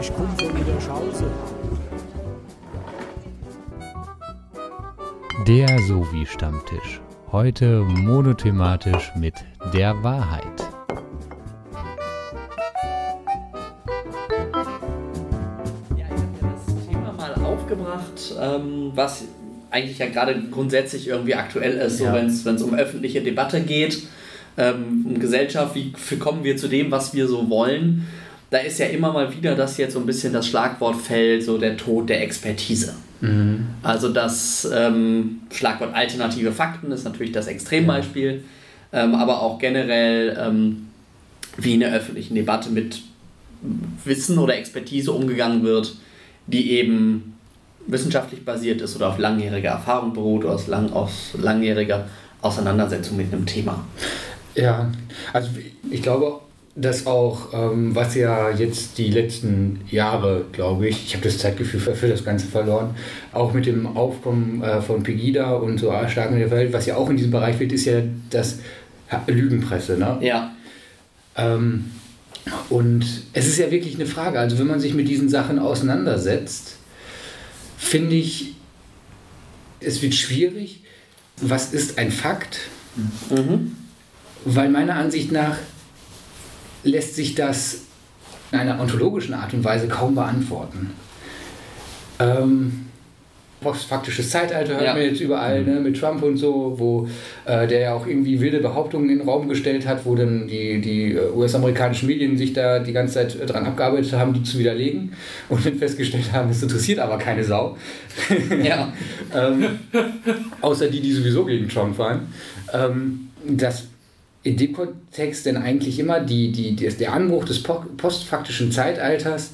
Ich komme von Niederschausen. Der Sovi-Stammtisch. Heute monothematisch mit der Wahrheit. Ja, ich habe ja das Thema mal aufgebracht, ähm, was eigentlich ja gerade grundsätzlich irgendwie aktuell ist, so Ja. wenn es um öffentliche Debatte geht, ähm, Gesellschaft, wie kommen wir zu dem, was wir so wollen. Da ist ja immer mal wieder, dass jetzt so ein bisschen das Schlagwort fällt, so der Tod der Expertise. Also das ähm, Schlagwort alternative Fakten ist natürlich das Extrembeispiel, ähm, aber auch generell, ähm, wie in der öffentlichen Debatte mit Wissen oder Expertise umgegangen wird, die eben wissenschaftlich basiert ist oder auf langjähriger Erfahrung beruht oder aus, lang, aus langjähriger Auseinandersetzung mit einem Thema. Ja, also ich glaube, dass auch, ähm, was ja jetzt die letzten Jahre, glaube ich, ich habe das Zeitgefühl für, für das Ganze verloren, auch mit dem Aufkommen äh, von Pegida und so starken der Welt, was ja auch in diesem Bereich wird, ist ja das Lügenpresse. Ne? Ja, Ähm, und es ist ja wirklich eine Frage, also wenn man sich mit diesen Sachen auseinandersetzt, finde ich, es wird schwierig. Was ist ein Fakt? mhm. Weil meiner Ansicht nach lässt sich das in einer ontologischen Art und Weise kaum beantworten. Ähm, postfaktisches Zeitalter hört Ja. man jetzt überall, ne, mit Trump und so, wo äh, der ja auch irgendwie wilde Behauptungen in den Raum gestellt hat, wo dann die, die äh, US-amerikanischen Medien sich da die ganze Zeit äh, dran abgearbeitet haben, die zu widerlegen und dann festgestellt haben, es interessiert aber keine Sau. ja, ähm, außer die, die sowieso gegen Trump waren, ähm, dass in dem Kontext denn eigentlich immer die, die, die, der Anbruch des po- postfaktischen Zeitalters,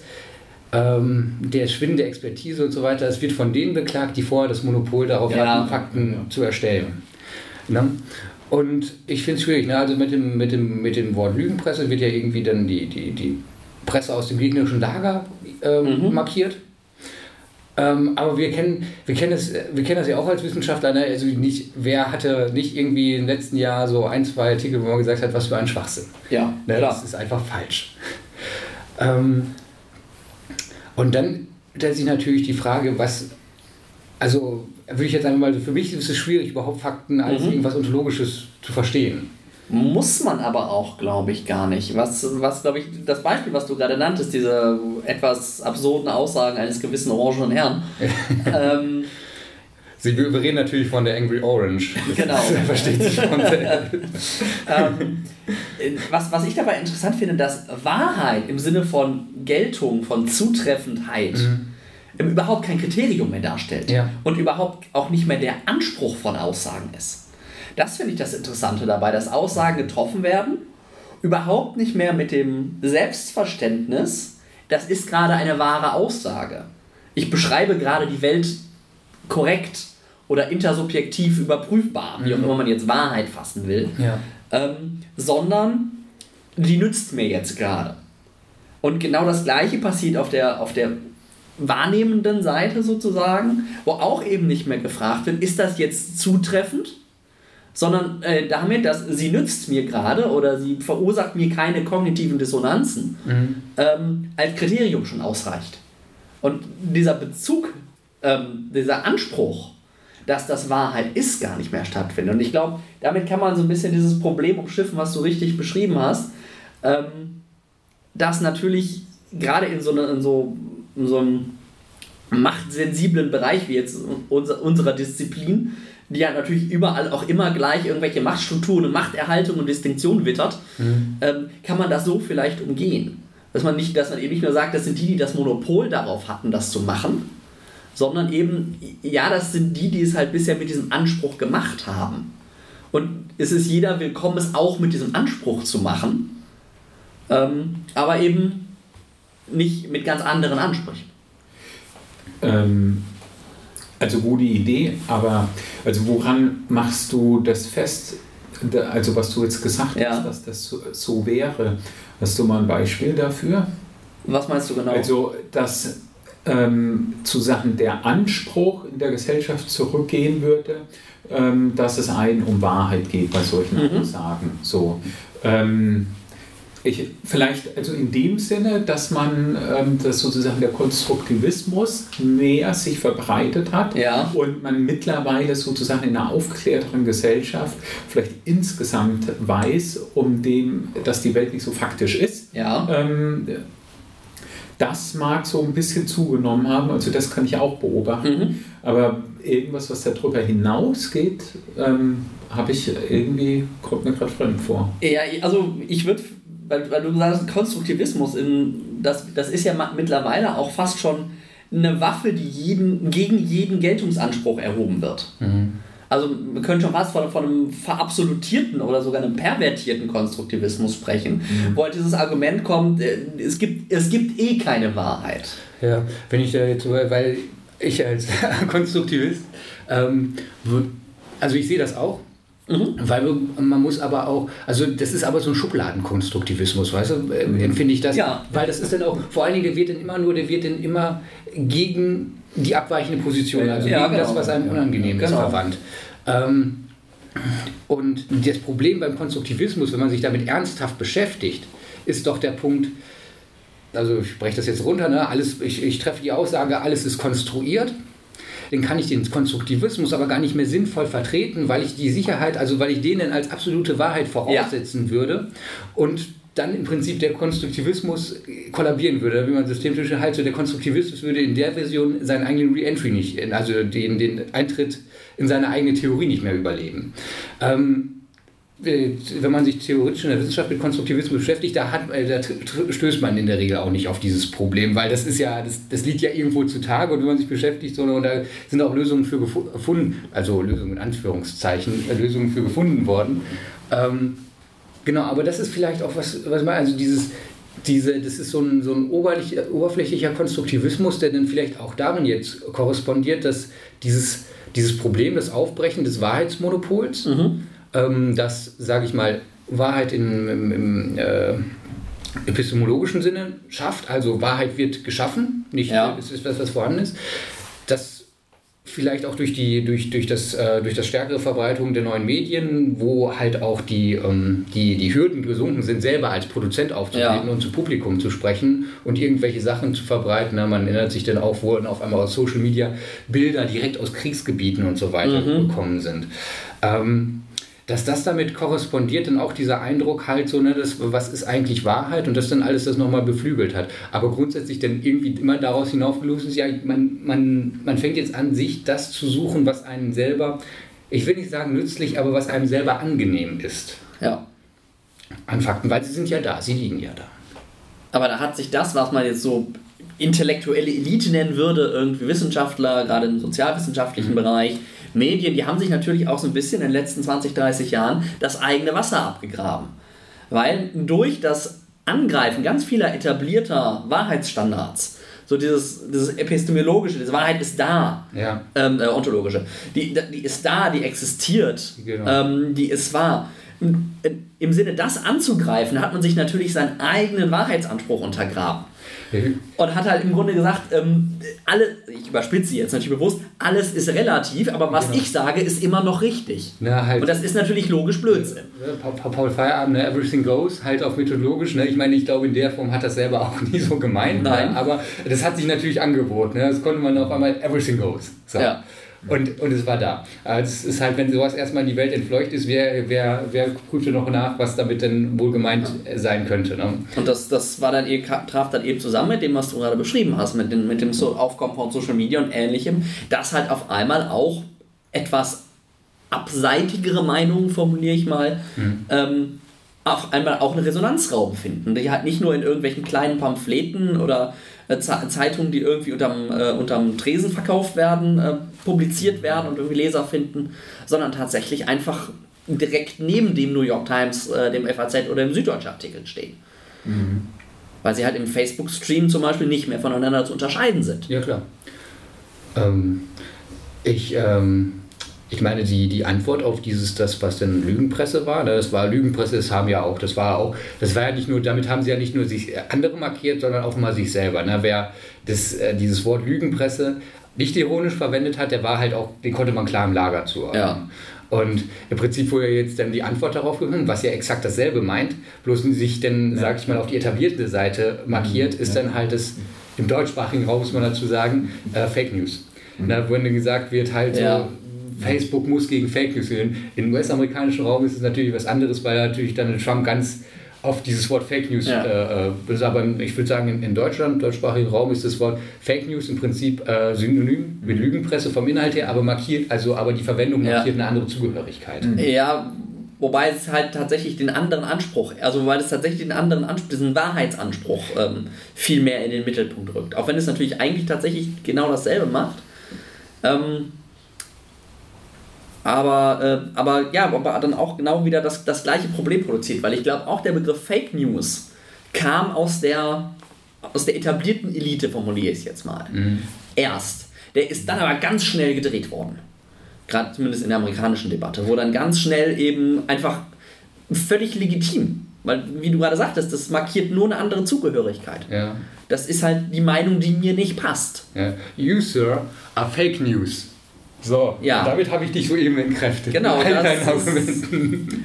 ähm, der Schwinden der Expertise und so weiter, es wird von denen beklagt, die vorher das Monopol darauf Ja. hatten, Fakten zu erstellen. Ne? Und ich finde es schwierig, ne? also mit dem, mit, dem, mit dem Wort Lügenpresse wird ja irgendwie dann die, die, die Presse aus dem gegnerischen Lager ähm, Mhm. markiert. Ähm, aber wir kennen, wir, kennen das, wir kennen das ja auch als Wissenschaftler. Ne? Also nicht, wer hatte nicht irgendwie im letzten Jahr so ein, zwei Artikel, wo man gesagt hat, was für ein Schwachsinn. ja, Ne? klar. Das ist einfach falsch. Ähm, und dann stellt sich natürlich die Frage, was, also würde ich jetzt einfach mal, für mich ist es schwierig, überhaupt Fakten als Mhm. irgendwas Ontologisches zu verstehen. Muss man aber auch, glaube ich, gar nicht. Was, was glaube ich, das Beispiel, was du gerade nanntest, diese etwas absurden Aussagen eines gewissen orangenen Herrn, ähm, Sie, wir reden natürlich von der Angry Orange. Genau. Das versteht sich von ähm, was, was ich dabei interessant finde, dass Wahrheit im Sinne von Geltung, von Zutreffendheit ähm, überhaupt kein Kriterium mehr darstellt Ja. und überhaupt auch nicht mehr der Anspruch von Aussagen ist. Das finde ich das Interessante dabei, dass Aussagen getroffen werden, überhaupt nicht mehr mit dem Selbstverständnis, das ist gerade eine wahre Aussage. Ich beschreibe gerade die Welt korrekt oder intersubjektiv überprüfbar, wie auch immer man jetzt Wahrheit fassen will Ja. ähm, sondern die nützt mir jetzt gerade. Und genau das gleiche passiert auf der, auf der wahrnehmenden Seite sozusagen, wo auch eben nicht mehr gefragt wird, ist das jetzt zutreffend? Sondern äh, damit, dass sie nützt mir gerade oder sie verursacht mir keine kognitiven Dissonanzen, ähm, als Kriterium schon ausreicht. Und dieser Bezug, ähm, dieser Anspruch, dass das Wahrheit ist, gar nicht mehr stattfindet. Und ich glaube, damit kann man so ein bisschen dieses Problem umschiffen, was du richtig beschrieben hast, ähm, dass natürlich gerade in so, eine, in so, in so einem machtsensiblen Bereich wie jetzt unser, unserer Disziplin, die ja natürlich überall auch immer gleich irgendwelche Machtstrukturen und Machterhaltung und Distinktion wittert, ähm, kann man das so vielleicht umgehen. Dass man, nicht, dass man eben nicht nur sagt, das sind die, die das Monopol darauf hatten, das zu machen, sondern eben, ja, das sind die, die es halt bisher mit diesem Anspruch gemacht haben. Und es ist jeder willkommen, es auch mit diesem Anspruch zu machen, ähm, aber eben nicht mit ganz anderen Ansprüchen. Ähm, also gute Idee, aber also woran machst du das fest? Also was du jetzt gesagt Ja. hast, dass das so, so wäre. Hast du mal ein Beispiel dafür? Was meinst du genau? Also dass ähm, zu Sachen der Anspruch in der Gesellschaft zurückgehen würde, ähm, dass es einen um Wahrheit geht bei solchen Mhm. Aussagen. So. Ähm, ich, vielleicht also in dem Sinne, dass man ähm, dass sozusagen der Konstruktivismus mehr sich verbreitet hat Ja. und man mittlerweile sozusagen in einer aufgeklärteren Gesellschaft vielleicht insgesamt weiß, um dem, dass die Welt nicht so faktisch ist. Ja. Ähm, das mag so ein bisschen zugenommen haben, also das kann ich auch beobachten. Mhm. Aber irgendwas, was darüber hinausgeht, ähm, habe ich irgendwie, kommt mir gerade fremd vor. Ja, also ich würde, weil, weil du sagst, Konstruktivismus, in, das, das ist ja mittlerweile auch fast schon eine Waffe, die jeden, gegen jeden Geltungsanspruch erhoben wird. Also wir können schon fast von, von einem verabsolutierten oder sogar einem pervertierten Konstruktivismus sprechen, wo halt dieses Argument kommt, äh, es gibt, es gibt eh keine Wahrheit. Ja, wenn ich da jetzt, weil ich als Konstruktivist, ähm, also ich sehe das auch, weil wir, man muss aber auch, also das ist aber so ein Schubladenkonstruktivismus, weißt du, äh, empfinde ich das, Ja. weil das ist dann auch, vor allen Dingen, der wird dann immer nur, der wird dann immer gegen die abweichende Position, also Ja, gegen das, genau. was einem unangenehm ist, Genau. verwandt. Ähm, und das Problem beim Konstruktivismus, wenn man sich damit ernsthaft beschäftigt, ist doch der Punkt, also ich breche das jetzt runter, ne? alles, ich, ich treffe die Aussage, alles ist konstruiert. Dann kann ich den Konstruktivismus aber gar nicht mehr sinnvoll vertreten, weil ich die Sicherheit, also weil ich den als absolute Wahrheit voraussetzen würde und dann im Prinzip der Konstruktivismus kollabieren würde, wie man systemtisch halt so der Konstruktivismus würde in der Version seinen eigenen Re-Entry nicht, also den, den Eintritt in seine eigene Theorie nicht mehr überleben. Ähm, äh, wenn man sich theoretisch in der Wissenschaft mit Konstruktivismus beschäftigt, da, hat, äh, da stößt man in der Regel auch nicht auf dieses Problem, weil das ist ja, das, das liegt ja irgendwo zutage und wenn man sich beschäftigt, so, und da sind auch Lösungen für gefu- gefunden, also Lösungen in Anführungszeichen, äh, Lösungen für gefunden worden. Ähm, genau, aber das ist vielleicht auch was, was man, also dieses, diese, das ist so ein, so ein oberflächlicher Konstruktivismus, der dann vielleicht auch darin jetzt korrespondiert, dass dieses, dieses Problem, das Aufbrechen des Wahrheitsmonopols, ähm, das, sage ich mal, Wahrheit in, im, im äh, epistemologischen Sinne schafft, also Wahrheit wird geschaffen, nicht Ja. es ist was, was vorhanden ist, das vielleicht auch durch die durch, durch das äh, durch das stärkere Verbreitung der neuen Medien, wo halt auch die, ähm, die, die Hürden gesunken sind, selber als Produzent aufzutreten Ja. und zu Publikum zu sprechen und irgendwelche Sachen zu verbreiten. Na, man erinnert sich dann auch, wo dann auf einmal aus Social Media Bilder direkt aus Kriegsgebieten und so weiter gekommen sind. Ähm, dass das damit korrespondiert, dann auch dieser Eindruck halt so, ne, das, was ist eigentlich Wahrheit und das dann alles das nochmal beflügelt hat. Aber grundsätzlich dann irgendwie immer daraus hinaufgelöst ist, ja, man, man, man fängt jetzt an, sich das zu suchen, was einem selber, ich will nicht sagen nützlich, aber was einem selber angenehm ist. Ja. An Fakten, weil sie sind ja da, sie liegen ja da. Aber da hat sich das, was man jetzt so intellektuelle Elite nennen würde, irgendwie Wissenschaftler, gerade im sozialwissenschaftlichen Bereich, Medien, die haben sich natürlich auch so ein bisschen in den letzten 20, 30 Jahren das eigene Wasser abgegraben. Weil durch das Angreifen ganz vieler etablierter Wahrheitsstandards, so dieses, dieses epistemologische, diese Wahrheit ist da, Ja. ähm, äh, ontologische, die, die ist da, die existiert, Genau. ähm, die ist wahr. Im- Im Sinne, das anzugreifen, hat man sich natürlich seinen eigenen Wahrheitsanspruch untergraben. Und hat halt im Grunde gesagt, ähm, alle, ich überspitze jetzt natürlich bewusst, alles ist relativ, aber was Genau. ich sage, ist immer noch richtig. Na, halt. Und das ist natürlich logisch Blödsinn. Paul Feierabend, ne, Everything Goes, halt auf methodologisch. Ne? Ich meine, ich glaube, in der Form hat das selber auch nie so gemeint. Nein. Ne? Aber das hat sich natürlich angeboten. Ne? Das konnte man auf einmal Everything Goes. So. Ja. Und, und es war da. Also es ist halt, wenn sowas erstmal in die Welt entfleucht ist, wer, wer, wer prüfte noch nach, was damit denn wohl gemeint sein könnte. Ne? Und das, das war dann eben, traf dann eben zusammen mit dem, was du gerade beschrieben hast, mit, den, mit dem so Aufkommen von Social Media und ähnlichem, dass halt auf einmal auch etwas abseitigere Meinungen, formuliere ich mal, ähm, auf einmal auch einen Resonanzraum finden, die halt nicht nur in irgendwelchen kleinen Pamphleten oder Zeitungen, die irgendwie unterm, äh, unterm Tresen verkauft werden, äh, publiziert werden und irgendwie Leser finden, sondern tatsächlich einfach direkt neben dem New York Times, äh, dem FAZ oder dem Süddeutschen Artikel stehen. Weil sie halt im Facebook-Stream zum Beispiel nicht mehr voneinander zu unterscheiden sind. Ja, klar. Ähm, ich, ähm, ich meine, die, die Antwort auf dieses, das, was denn Lügenpresse war, ne, das war Lügenpresse, das haben ja auch, das war auch, das war ja nicht nur, damit haben sie ja nicht nur sich äh, andere markiert, sondern auch mal sich selber. Ne? Wer das, äh, dieses Wort Lügenpresse nicht ironisch verwendet hat, der war halt auch, den konnte man klar im Lager zuordnen. Ja. Und im Prinzip wurde jetzt dann die Antwort darauf gefunden, was ja exakt dasselbe meint, bloß sich dann, ja. sag ich mal, auf die etablierte Seite markiert, ist ja. dann halt das, im deutschsprachigen Raum muss man dazu sagen, äh, Fake News. Mhm. Da, wo dann gesagt wird, halt ja. so, Facebook muss gegen Fake News gehen. Im US-amerikanischen Raum ist es natürlich was anderes, weil natürlich dann Trump ganz auf dieses Wort Fake News. Ja. Äh, äh aber ich würde sagen, in, in Deutschland, deutschsprachigen Raum, ist das Wort Fake News im Prinzip äh, synonym mit Lügenpresse vom Inhalt her, aber markiert, also aber die Verwendung markiert ja. eine andere Zugehörigkeit. Mhm. Ja, wobei es halt tatsächlich den anderen Anspruch, also weil es tatsächlich den anderen Anspruch, diesen Wahrheitsanspruch ähm, viel mehr in den Mittelpunkt rückt. Auch wenn es natürlich eigentlich tatsächlich genau dasselbe macht. Ähm, aber, äh, aber ja, aber dann auch genau wieder das, das gleiche Problem produziert, weil ich glaube, auch der Begriff Fake News kam aus der, aus der etablierten Elite, formuliere ich es jetzt mal. Mhm. Erst. Der ist dann aber ganz schnell gedreht worden. Gerade zumindest in der amerikanischen Debatte, wo dann ganz schnell eben einfach völlig legitim, weil, wie du gerade sagtest, das markiert nur eine andere Zugehörigkeit. Ja. Das ist halt die Meinung, die mir nicht passt. Ja. You, sir, are fake news. So, ja. damit habe ich dich soeben entkräftet. Genau. Das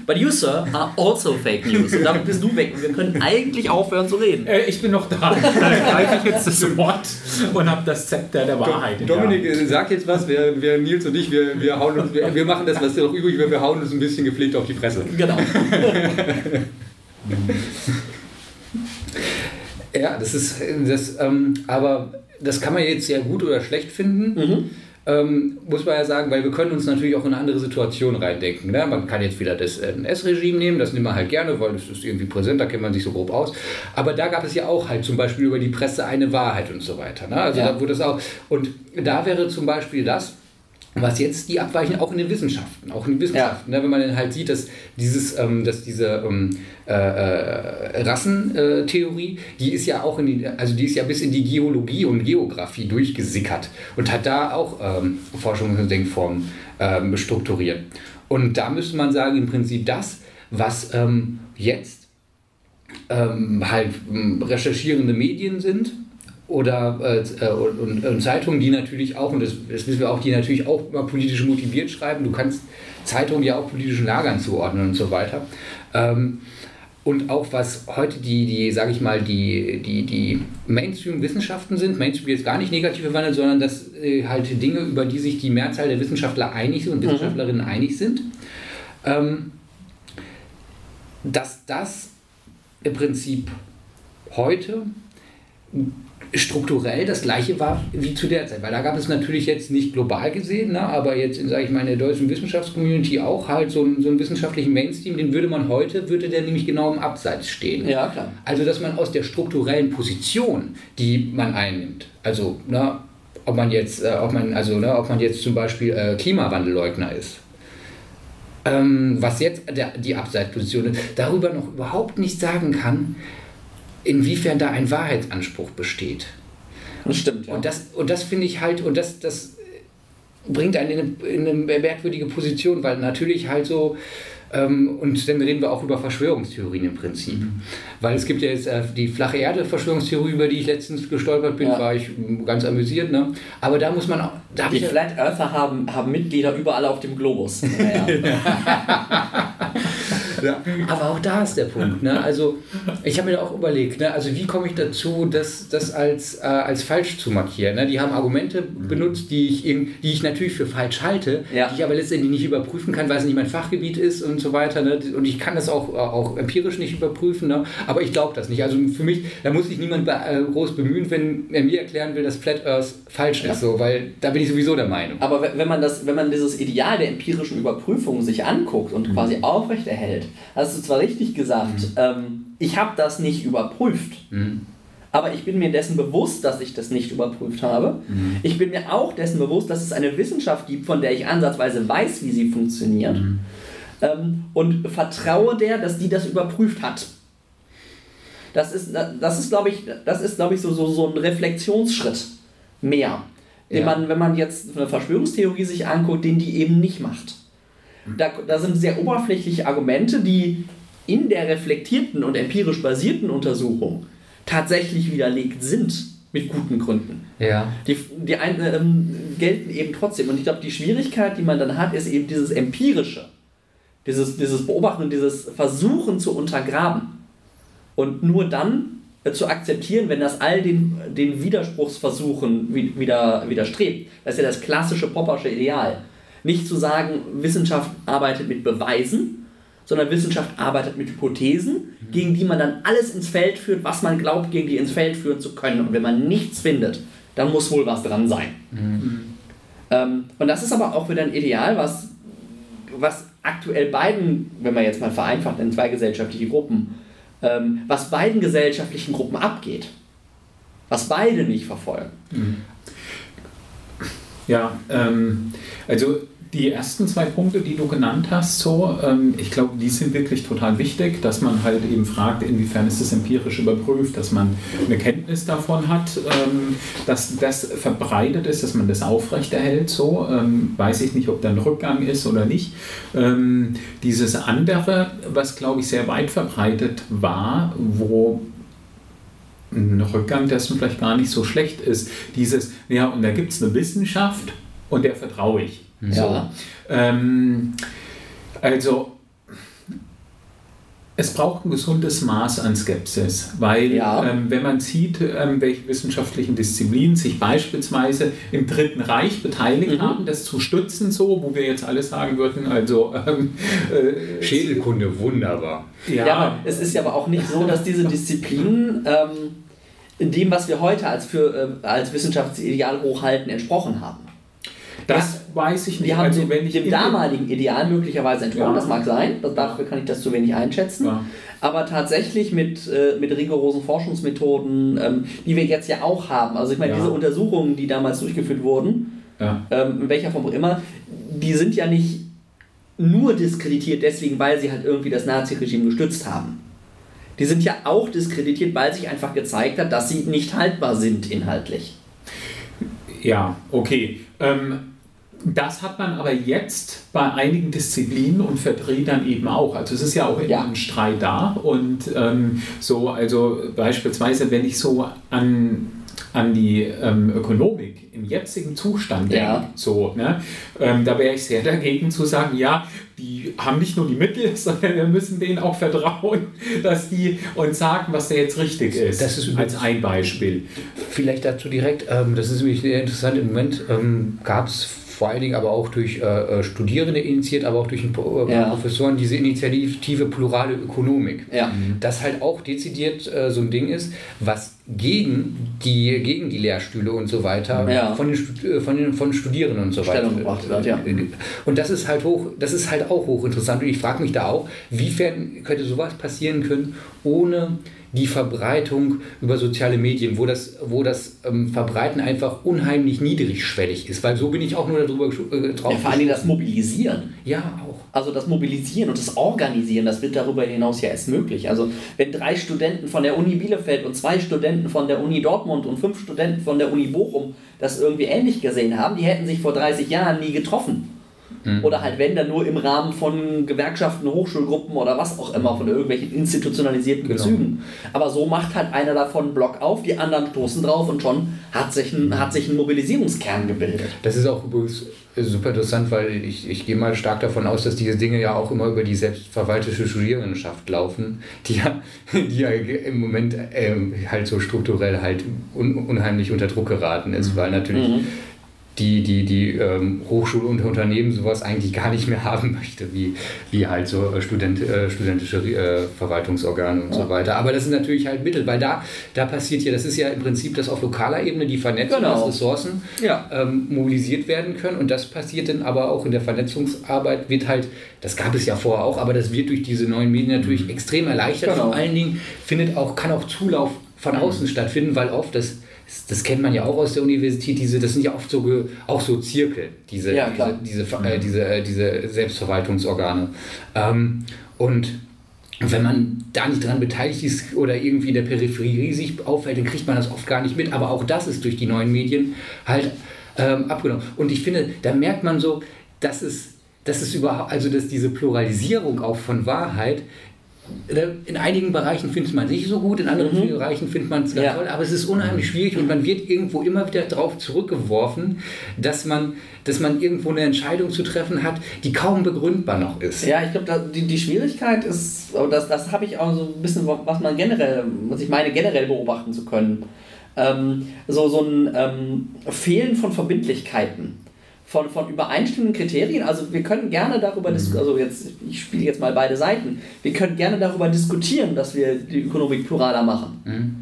But you, sir, are also fake news. Und damit bist du weg. Und wir können eigentlich aufhören zu reden. Äh, ich bin noch da. Dann greife ich jetzt das Wort und habe das Zepter der Wahrheit. Dominik, ja. sag jetzt was. Wir, wir, Nils und ich, wir, wir, hauen uns, wir, wir machen das, was noch übrig wird. Wir hauen uns ein bisschen gepflegt auf die Fresse. Genau. ja, das ist das, ähm, aber das kann man jetzt sehr gut oder schlecht finden. Mhm ähm, muss man ja sagen, weil wir können uns natürlich auch in eine andere Situation reindenken. Ne? Man kann jetzt wieder das NS-Regime nehmen, das nimmt man halt gerne, weil das ist irgendwie präsent, da kennt man sich so grob aus. Aber da gab es ja auch halt zum Beispiel über die Presse eine Wahrheit und so weiter. Ne? Also ja. da wurde es auch, und da wäre zum Beispiel das, was jetzt die abweichen, auch in den Wissenschaften, auch in den Wissenschaften, ja. ne, wenn man dann halt sieht, dass dieses, ähm, dass diese ähm, äh, äh, Rassentheorie, die ist ja auch in die, also die ist ja bis in die Geologie und Geografie durchgesickert und hat da auch ähm, Forschungsdenkformen ähm, strukturiert. Und da müsste man sagen, im Prinzip das, was ähm, jetzt ähm, halt ähm, recherchierende Medien sind, oder äh, und, und, Zeitungen, die natürlich auch, und das, das, wissen wir auch, die natürlich auch immer politisch motiviert schreiben. Du kannst Zeitungen ja auch politischen Lagern zuordnen und so weiter. Ähm, und auch was heute die, die sage ich mal, die, die, die Mainstream-Wissenschaften sind, Mainstream jetzt gar nicht negativ verwandelt, sondern dass äh, halt Dinge, über die sich die Mehrzahl der Wissenschaftler einig sind und mhm. Wissenschaftlerinnen einig sind, ähm, dass das im Prinzip heute strukturell das gleiche war wie zu der Zeit. Weil da gab es natürlich jetzt nicht global gesehen, ne, aber jetzt in, sage ich mal, in der deutschen Wissenschaftscommunity auch halt so, einen, so einen wissenschaftlichen Mainstream, den würde man heute, würde der nämlich genau im Abseits stehen. Ja, klar. Also, dass man aus der strukturellen Position, die man einnimmt, also, ne, ob man jetzt, äh, ob man, also, ne, ob man jetzt zum Beispiel äh, Klimawandelleugner ist, ähm, was jetzt der, die Abseitsposition ist, darüber noch überhaupt nicht sagen kann, inwiefern da ein Wahrheitsanspruch besteht. Das stimmt. Ja. Und das, und das finde ich halt, und das, das bringt einen in eine, in eine merkwürdige Position, weil natürlich halt so, ähm, und dann reden wir auch über Verschwörungstheorien im Prinzip. Mhm. Weil es gibt ja jetzt äh, die flache Erde-Verschwörungstheorie, über die ich letztens gestolpert bin, ja. war ich ganz amüsiert. Ne? Aber da muss man auch. Da die Flat Earther haben, haben Mitglieder überall auf dem Globus. Ja. Ja. Aber auch da ist der Punkt. Ne? Also ich habe mir da auch überlegt, ne? also wie komme ich dazu, das, das als, äh, als falsch zu markieren. Ne? Die haben Argumente benutzt, die ich, die ich natürlich für falsch halte, ja. die ich aber letztendlich nicht überprüfen kann, weil es nicht mein Fachgebiet ist und so weiter. Ne? Und ich kann das auch, auch empirisch nicht überprüfen, ne? aber ich glaube das nicht. Also für mich, da muss sich niemand äh, groß bemühen, wenn er mir erklären will, dass Flat Earth falsch ja. ist, so, weil da bin ich sowieso der Meinung. Aber wenn man, das, wenn man dieses Ideal der empirischen Überprüfung sich anguckt und mhm. quasi aufrechterhält, hast du zwar richtig gesagt, mhm. ähm, ich habe das nicht überprüft. Mhm. Aber ich bin mir dessen bewusst, dass ich das nicht überprüft habe. Mhm. Ich bin mir auch dessen bewusst, dass es eine Wissenschaft gibt, von der ich ansatzweise weiß, wie sie funktioniert. Mhm. Ähm, und vertraue der, dass die das überprüft hat. Das ist, das ist glaube ich, das ist, glaube ich, so, so, so ein Reflexionsschritt mehr, den ja. man, wenn man jetzt eine Verschwörungstheorie sich anguckt, den die eben nicht macht. Da, da sind sehr oberflächliche Argumente, die in der reflektierten und empirisch basierten Untersuchung tatsächlich widerlegt sind mit guten Gründen. Ja. Die, die, ein, ähm, gelten eben trotzdem. Und ich glaube, die Schwierigkeit, die man dann hat, ist eben dieses Empirische. Dieses, dieses Beobachten und dieses Versuchen zu untergraben. Und nur dann äh, zu akzeptieren, wenn das all den, den Widerspruchsversuchen wieder, widerstrebt. Das ist ja das klassische Poppersche Ideal. Nicht zu sagen, Wissenschaft arbeitet mit Beweisen, sondern Wissenschaft arbeitet mit Hypothesen, mhm. gegen die man dann alles ins Feld führt, was man glaubt, gegen die ins Feld führen zu können. Und wenn man nichts findet, dann muss wohl was dran sein. Mhm. Ähm, und das ist aber auch wieder ein Ideal, was, was aktuell beiden, wenn man jetzt mal vereinfacht in zwei gesellschaftliche Gruppen, ähm, was beiden gesellschaftlichen Gruppen abgeht. Was beide nicht verfolgen. Mhm. Ja, ähm, also die ersten zwei Punkte, die du genannt hast, so, ähm, ich glaube, die sind wirklich total wichtig, dass man halt eben fragt, inwiefern ist das empirisch überprüft, dass man eine Kenntnis davon hat, ähm, dass das verbreitet ist, dass man das aufrechterhält, so, ähm, weiß ich nicht, ob da ein Rückgang ist oder nicht. Dieses andere, was glaube ich sehr weit verbreitet war, wo ein Rückgang dessen vielleicht gar nicht so schlecht ist, dieses, ja, und da gibt es eine Wissenschaft und der vertraue ich. Ja. ähm, also es braucht ein gesundes Maß an Skepsis, weil ja. ähm, wenn man sieht, ähm, welche wissenschaftlichen Disziplinen sich beispielsweise im Dritten Reich beteiligt mhm. haben, das zu stützen, so, wo wir jetzt alle sagen würden, also ähm, äh, Schädelkunde, wunderbar. Ja. ja, aber es ist ja aber auch nicht so, dass diese Disziplinen ähm, in dem, was wir heute als, für, äh, als Wissenschaftsideal hochhalten, entsprochen haben. Das ja, weiß ich nicht. Die haben also, ich dem damaligen Ideal möglicherweise entsprochen, ja. das mag sein, das, dafür kann ich das zu wenig einschätzen. Ja. Aber tatsächlich mit, äh, mit rigorosen Forschungsmethoden, ähm, die wir jetzt ja auch haben, also ich meine, diese Untersuchungen, die damals durchgeführt wurden, ähm, in welcher Form auch immer, die sind ja nicht nur diskreditiert deswegen, weil sie halt irgendwie das Nazi-Regime gestützt haben. Die sind ja auch diskreditiert, weil sich einfach gezeigt hat, dass sie nicht haltbar sind inhaltlich. Ja, okay. Ähm, das hat man aber jetzt bei einigen Disziplinen und Vertretern eben auch. Also es ist ja auch immer ja. ein Streit da. Und ähm, so, also beispielsweise, wenn ich so an an die ähm, Ökonomik im jetzigen Zustand denke, ja. so, ne, ähm, da wäre ich sehr dagegen zu sagen, ja, die haben nicht nur die Mittel, sondern wir müssen denen auch vertrauen, dass die uns sagen, was da jetzt richtig ist. Das ist als ein Beispiel. Vielleicht dazu direkt, ähm, das ist nämlich sehr interessant, im Moment ähm, gab es vor allen Dingen aber auch durch äh, äh, Studierende initiiert, aber auch durch äh, ja. Professoren diese Initiative plurale Ökonomik. Ja. Das halt auch dezidiert äh, so ein Ding ist, was gegen die, gegen die Lehrstühle und so weiter ja. von, den, äh, von, den, von Studierenden und so weiter. Wird, ja. Und das ist halt hoch, das ist halt auch hochinteressant. Und ich frage mich da auch, wiefern könnte sowas passieren können, ohne die Verbreitung über soziale Medien, wo das, wo das ähm, Verbreiten einfach unheimlich niedrigschwellig ist, weil so bin ich auch nur darüber äh, drauf. Ja, vor allem das Mobilisieren. Ja, auch. Also das Mobilisieren und das Organisieren, das wird darüber hinaus ja erst möglich. Also wenn drei Studenten von der Uni Bielefeld und zwei Studenten von der Uni Dortmund und fünf Studenten von der Uni Bochum das irgendwie ähnlich gesehen haben, die hätten sich vor 30 Jahren nie getroffen. Mhm. Oder halt, wenn dann nur im Rahmen von Gewerkschaften, Hochschulgruppen oder was auch immer, von irgendwelchen institutionalisierten genau. Bezügen. Aber so macht halt einer davon einen Block auf, die anderen stoßen drauf und schon hat sich ein, hat sich ein Mobilisierungskern gebildet. Das ist auch übrigens super interessant, weil ich, ich gehe mal stark davon aus, dass diese Dinge ja auch immer über die selbstverwaltete Studierendenschaft laufen, die ja, die ja im Moment ähm, halt so strukturell halt un, unheimlich unter Druck geraten ist, mhm. weil natürlich mhm die, die, die ähm, Hochschule und Unternehmen sowas eigentlich gar nicht mehr haben möchte, wie, wie halt so äh, Student, äh, studentische äh, Verwaltungsorgane und ja. so weiter. Aber das sind natürlich halt Mittel, weil da, da passiert ja, das ist ja im Prinzip, dass auf lokaler Ebene die Vernetzung genau. Ressourcen ja. ähm, mobilisiert werden können und das passiert dann aber auch in der Vernetzungsarbeit, wird halt, das gab es ja vorher auch, aber das wird durch diese neuen Medien natürlich mhm. extrem erleichtert. Genau. Vor allen Dingen findet auch, kann auch Zulauf von mhm. außen stattfinden, weil oft das das kennt man ja auch aus der Universität, diese, das sind ja oft so, auch so Zirkel, diese, ja, diese, diese, äh, diese, äh, diese Selbstverwaltungsorgane. Ähm, und wenn man da nicht dran beteiligt ist oder irgendwie in der Peripherie sich auffällt, dann kriegt man das oft gar nicht mit. Aber auch das ist durch die neuen Medien halt ähm, abgenommen. Und ich finde, da merkt man so, dass es, dass es überhaupt, also dass diese Pluralisierung auch von Wahrheit in einigen Bereichen findet man es nicht so gut, in anderen mhm. Bereichen findet man es ganz Ja. toll, aber es ist unheimlich schwierig und man wird irgendwo immer wieder darauf zurückgeworfen, dass man, dass man irgendwo eine Entscheidung zu treffen hat, die kaum begründbar noch ist. Ja, ich glaube, die, die Schwierigkeit ist, das, das habe ich auch so ein bisschen, was man generell, was ich meine, generell beobachten zu können. Ähm, so, so ein ähm, Fehlen von Verbindlichkeiten, von, von übereinstimmenden Kriterien. Also wir können gerne darüber diskutieren, also jetzt, ich spiele jetzt mal beide Seiten, wir können gerne darüber diskutieren, dass wir die Ökonomik pluraler machen. Mhm.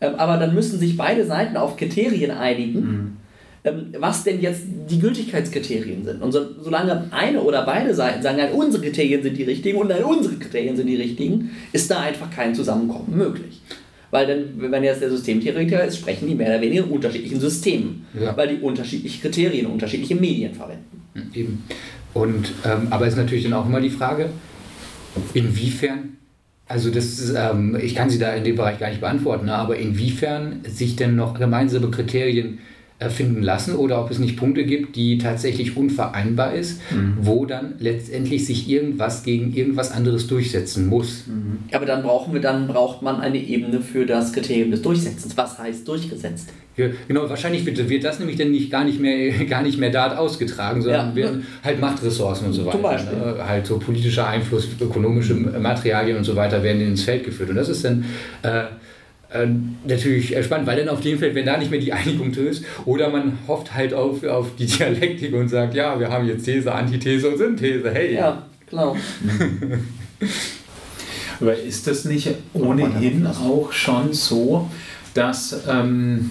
Ähm, aber dann müssen sich beide Seiten auf Kriterien einigen, ähm, was denn jetzt die Gültigkeitskriterien sind. Und so, solange eine oder beide Seiten sagen, nein, unsere Kriterien sind die richtigen und nein, unsere Kriterien sind die richtigen, ist da einfach kein Zusammenkommen möglich. Weil dann, wenn jetzt der Systemtheoretiker ist, sprechen die mehr oder weniger in unterschiedlichen Systemen, Ja. weil die unterschiedliche Kriterien, unterschiedliche Medien verwenden. Eben. Und, ähm, aber ist natürlich dann auch immer die Frage, inwiefern, also das ist, ähm, ich kann sie da in dem Bereich gar nicht beantworten, ne, aber inwiefern sich denn noch gemeinsame Kriterien äh, finden lassen oder ob es nicht Punkte gibt, die tatsächlich unvereinbar ist, wo dann letztendlich sich irgendwas gegen irgendwas anderes durchsetzen muss. Aber dann brauchen wir, dann braucht man eine Ebene für das Kriterium des Durchsetzens. Was heißt durchgesetzt? Ja, genau, wahrscheinlich wird, wird das nämlich dann nicht gar nicht mehr, gar nicht mehr dort ausgetragen, sondern Ja. werden halt Machtressourcen und so weiter. Zum Beispiel. Ne? Halt so politischer Einfluss, ökonomische Materialien und so weiter werden ins Feld geführt. Und das ist dann äh, äh, natürlich spannend, weil dann auf dem Feld, wenn da nicht mehr die Einigung drin ist, oder man hofft halt auf, auf die Dialektik und sagt, ja, wir haben jetzt These, Antithese und Synthese, hey. Ja, genau. Aber ist das nicht ohnehin auch schon so, dass ähm,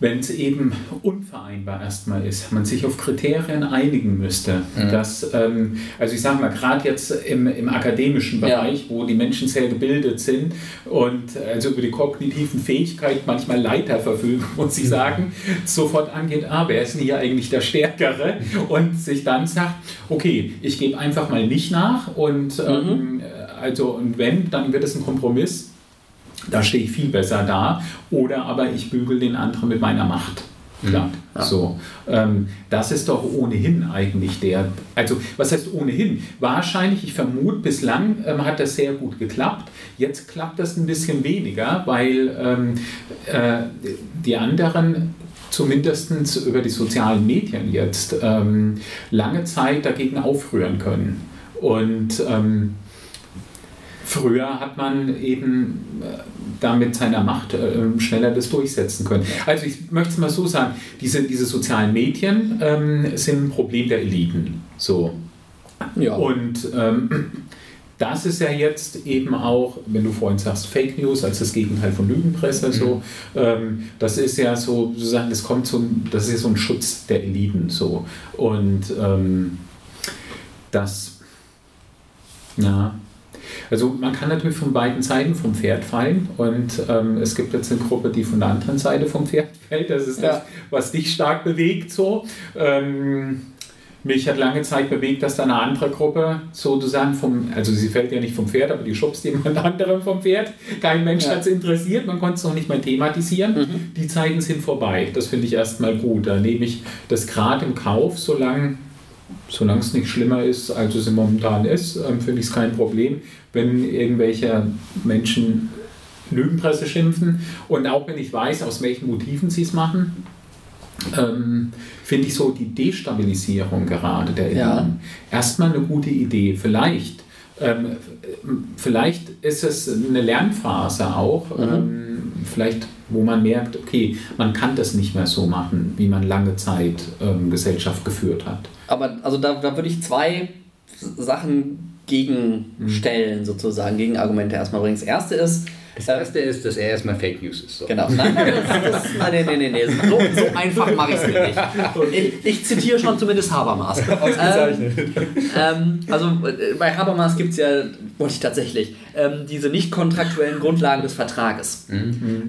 wenn es eben unvereinbar erstmal ist, man sich auf Kriterien einigen müsste, Mhm. dass, ähm, also ich sage mal, gerade jetzt im, im akademischen Ja. Bereich, wo die Menschen sehr gebildet sind und also über die kognitiven Fähigkeiten manchmal Leiter verfügen, muss ich sagen, sofort angeht, ah, wer ist denn hier eigentlich der Stärkere? Und sich dann sagt, okay, ich gebe einfach mal nicht nach und ähm, also und wenn, dann wird es ein Kompromiss. Da stehe ich viel besser da. Oder aber ich bügel den anderen mit meiner Macht. platt. Ja. So, ähm, das ist doch ohnehin eigentlich der, also was heißt ohnehin? Wahrscheinlich, ich vermute, bislang ähm, hat das sehr gut geklappt. Jetzt klappt das ein bisschen weniger, weil ähm, äh, die anderen zumindest über die sozialen Medien jetzt ähm, lange Zeit dagegen aufrühren können. Und ähm, Früher hat man eben äh, da mit seiner Macht äh, schneller das durchsetzen können. Also ich möchte es mal so sagen, diese, diese sozialen Medien ähm, sind ein Problem der Eliten. So. Ja. Und ähm, das ist ja jetzt eben auch, wenn du vorhin sagst, Fake News als das Gegenteil von Lügenpresse, so, ähm, das ist ja so, sozusagen, das kommt ein- das ist ja so ein Schutz der Eliten so. Und ähm, das, ja, also man kann natürlich von beiden Seiten vom Pferd fallen und ähm, es gibt jetzt eine Gruppe, die von der anderen Seite vom Pferd fällt. Das ist das, Ja. was dich stark bewegt so. Ähm, mich hat lange Zeit bewegt, dass da eine andere Gruppe sozusagen vom, also sie fällt ja nicht vom Pferd, aber die schubst jemand anderem vom Pferd. Kein Mensch Ja. hat es interessiert, man konnte es noch nicht mehr thematisieren. Mhm. Die Zeiten sind vorbei. Das finde ich erstmal gut. Da nehme ich das gerade im Kauf, solange solange es nicht schlimmer ist, als es momentan ist, ähm, finde ich es kein Problem, wenn irgendwelche Menschen Lügenpresse schimpfen. Und auch wenn ich weiß, aus welchen Motiven sie es machen, ähm, finde ich so die Destabilisierung gerade der Eliten Ja. erstmal eine gute Idee. Vielleicht, ähm, vielleicht ist es eine Lernphase auch, ähm, vielleicht wo man merkt, okay, man kann das nicht mehr so machen, wie man lange Zeit ähm, Gesellschaft geführt hat. Aber also da, da würde ich zwei Sachen gegenstellen, sozusagen, Gegenargumente erstmal bringen. Das erste ist, Das erste ist, dass er erstmal Fake News ist. So. Genau. Nein, nein, das, das, nein, nee, nee, nee. So, so einfach mache ich es nicht. Ich, ich zitiere schon zumindest Habermas. Ähm, ähm, also äh, bei Habermas gibt es ja, wollte ich tatsächlich, ähm, diese nicht kontraktuellen Grundlagen des Vertrages.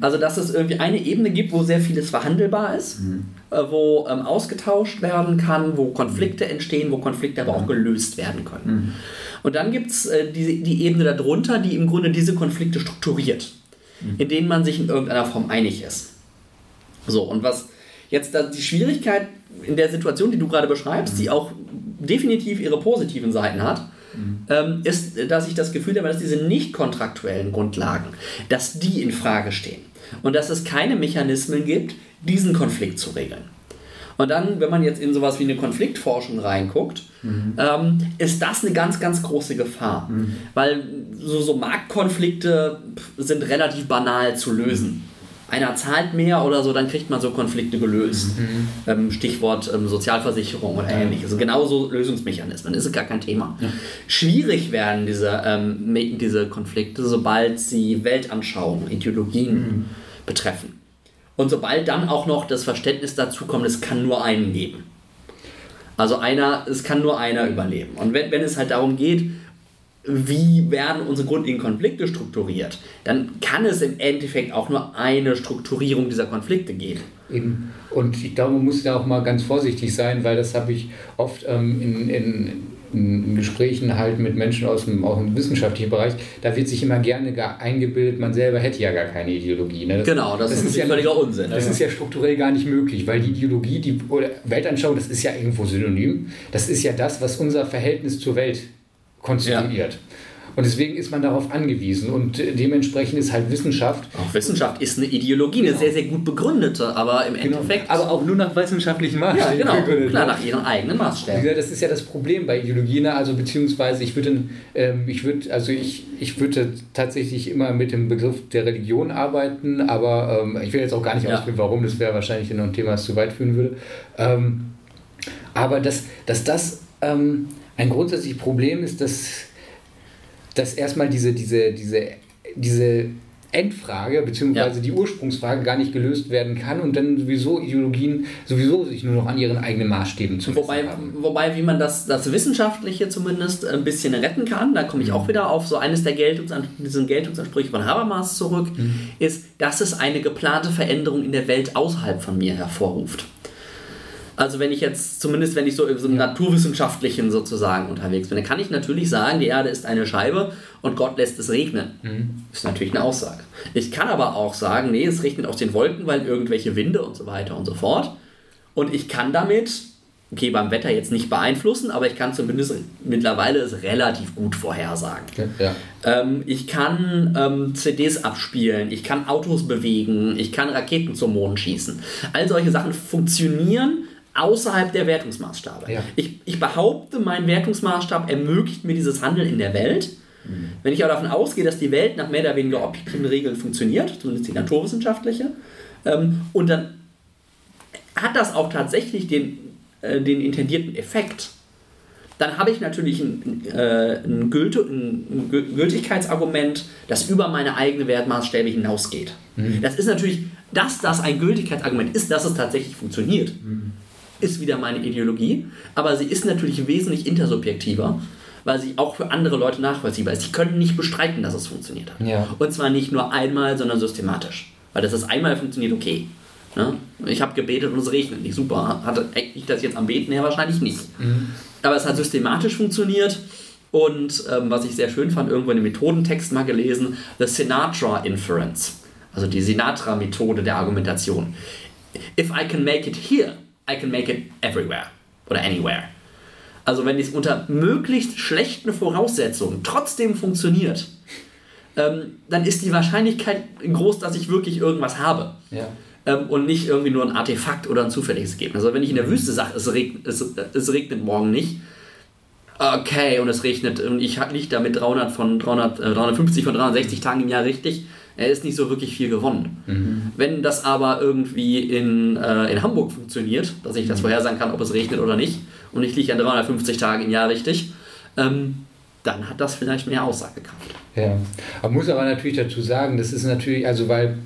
Also dass es irgendwie eine Ebene gibt, wo sehr vieles verhandelbar ist, äh, wo ähm, ausgetauscht werden kann, wo Konflikte entstehen, wo Konflikte aber auch gelöst werden können. Und dann gibt es äh, die, die Ebene darunter, die im Grunde diese Konflikte strukturiert, in denen man sich in irgendeiner Form einig ist. So, und was jetzt da die Schwierigkeit in der Situation, die du gerade beschreibst, die auch definitiv ihre positiven Seiten hat, mhm. ähm, ist, dass ich das Gefühl habe, dass diese nicht kontraktuellen Grundlagen, dass die in Frage stehen und dass es keine Mechanismen gibt, diesen Konflikt zu regeln. Und dann, wenn man jetzt in sowas wie eine Konfliktforschung reinguckt, mhm. ähm, ist das eine ganz, ganz große Gefahr. Mhm. Weil so, so Marktkonflikte sind relativ banal zu lösen einer zahlt mehr oder so, dann kriegt man so Konflikte gelöst. Mhm. Ähm, Stichwort ähm, Sozialversicherung oder ähnliches. Also genauso Lösungsmechanismen, das ist gar kein Thema. Ja. Schwierig werden diese, ähm, diese Konflikte, sobald sie Weltanschauungen, Ideologien mhm. betreffen. Und sobald dann auch noch das Verständnis dazu kommt, es kann nur einen geben. Also einer, es kann nur einer überleben. Und wenn, wenn es halt darum geht, wie werden unsere grundlegenden Konflikte strukturiert, dann kann es im Endeffekt auch nur eine Strukturierung dieser Konflikte geben. Eben. Und ich glaube, man muss da auch mal ganz vorsichtig sein, weil das habe ich oft ähm, in, in, in, Gesprächen halt mit Menschen aus dem, aus dem wissenschaftlichen Bereich, da wird sich immer gerne eingebildet, man selber hätte ja gar keine Ideologie. Ne? Das, genau, das, das ist, ist ja völliger Unsinn. Das ja. ist ja strukturell gar nicht möglich, weil die Ideologie, die oder Weltanschauung, das ist ja irgendwo synonym. Das ist ja das, was unser Verhältnis zur Welt konstituiert. Ja. Und deswegen ist man darauf angewiesen. Und dementsprechend ist halt Wissenschaft. Auch Wissenschaft ist eine Ideologie, eine genau. sehr, sehr gut begründete, aber im genau. Endeffekt. Aber auch nur nach wissenschaftlichen Maßstäben. Ja, genau. Klar, nach ihren eigenen Maßstäben. Ja, das ist ja das Problem bei Ideologie. Ne? Also, beziehungsweise, ich würde, ähm, ich würde, also ich, ich würde tatsächlich immer mit dem Begriff der Religion arbeiten, aber ähm, ich will jetzt auch gar nicht ja. ausführen, warum. Das wäre wahrscheinlich noch ein Thema, das zu weit führen würde. Ähm, aber dass, dass das ähm, ein grundsätzliches Problem ist, dass, dass erstmal diese, diese, diese, diese Endfrage bzw. Ja. die Ursprungsfrage gar nicht gelöst werden kann und dann sowieso Ideologien sowieso sich nur noch an ihren eigenen Maßstäben zu wobei, haben. Wobei, wie man das, das Wissenschaftliche zumindest ein bisschen retten kann, da komme ich auch wieder auf so eines der Geltungsansprüche, Geltungsansprüche von Habermas zurück, mhm. ist, dass es eine geplante Veränderung in der Welt außerhalb von mir hervorruft. Also wenn ich jetzt, zumindest wenn ich so im so naturwissenschaftlichen sozusagen unterwegs bin, dann kann ich natürlich sagen, die Erde ist eine Scheibe und Gott lässt es regnen. Mhm. Ist natürlich eine Aussage. Ich kann aber auch sagen, nee, es regnet aus den Wolken, weil irgendwelche Winde und so weiter und so fort. Und ich kann damit, okay, beim Wetter jetzt nicht beeinflussen, aber ich kann zumindest mittlerweile es relativ gut vorhersagen. Ja. Ähm, ich kann ähm, CDs abspielen, ich kann Autos bewegen, ich kann Raketen zum Mond schießen. All solche Sachen funktionieren außerhalb der Wertungsmaßstabe. Ja. Ich, ich behaupte, mein Wertungsmaßstab ermöglicht mir dieses Handeln in der Welt. Mhm. Wenn ich aber davon ausgehe, dass die Welt nach mehr oder weniger objektiven Regeln funktioniert, zumindest die naturwissenschaftliche, ähm, und dann hat das auch tatsächlich den, äh, den intendierten Effekt, dann habe ich natürlich ein, äh, ein, Gülte, ein, Gültigkeitsargument, das über meine eigene Wertmaßstäbe hinausgeht. Mhm. Das ist natürlich, dass das ein Gültigkeitsargument ist, dass es tatsächlich funktioniert. Mhm ist wieder meine Ideologie, aber sie ist natürlich wesentlich intersubjektiver, weil sie auch für andere Leute nachvollziehbar ist. Sie können nicht bestreiten, dass es funktioniert hat. Ja. Und zwar nicht nur einmal, sondern systematisch. Weil das ist einmal funktioniert, okay. Ne? Ich habe gebetet und es regnet nicht. Super. Hatte ich das jetzt am Beten her wahrscheinlich nicht. Mhm. Aber es hat systematisch funktioniert. Und ähm, was ich sehr schön fand, irgendwo in dem Methodentext mal gelesen, The Sinatra Inference. Also die Sinatra-Methode der Argumentation. If I can make it here, I can make it everywhere oder anywhere. Also wenn es unter möglichst schlechten Voraussetzungen trotzdem funktioniert, ähm, dann ist die Wahrscheinlichkeit groß, dass ich wirklich irgendwas habe. Ja. Ähm, und nicht irgendwie nur ein Artefakt oder ein zufälliges Ergebnis. Also wenn ich in der Wüste sage, es, regnet, es, es regnet morgen nicht, okay, und es regnet und ich liege da mit 300 von 300, äh, 350 von 360 Tagen im Jahr richtig, er ist nicht so wirklich viel gewonnen. Mhm. Wenn das aber irgendwie in, äh, in Hamburg funktioniert, dass ich das mhm. vorhersagen kann, ob es regnet oder nicht, und ich liege an 350 Tagen im Jahr richtig, ähm, dann hat das vielleicht mehr Aussagekraft. Ja, man muss aber natürlich dazu sagen, das ist natürlich, also weil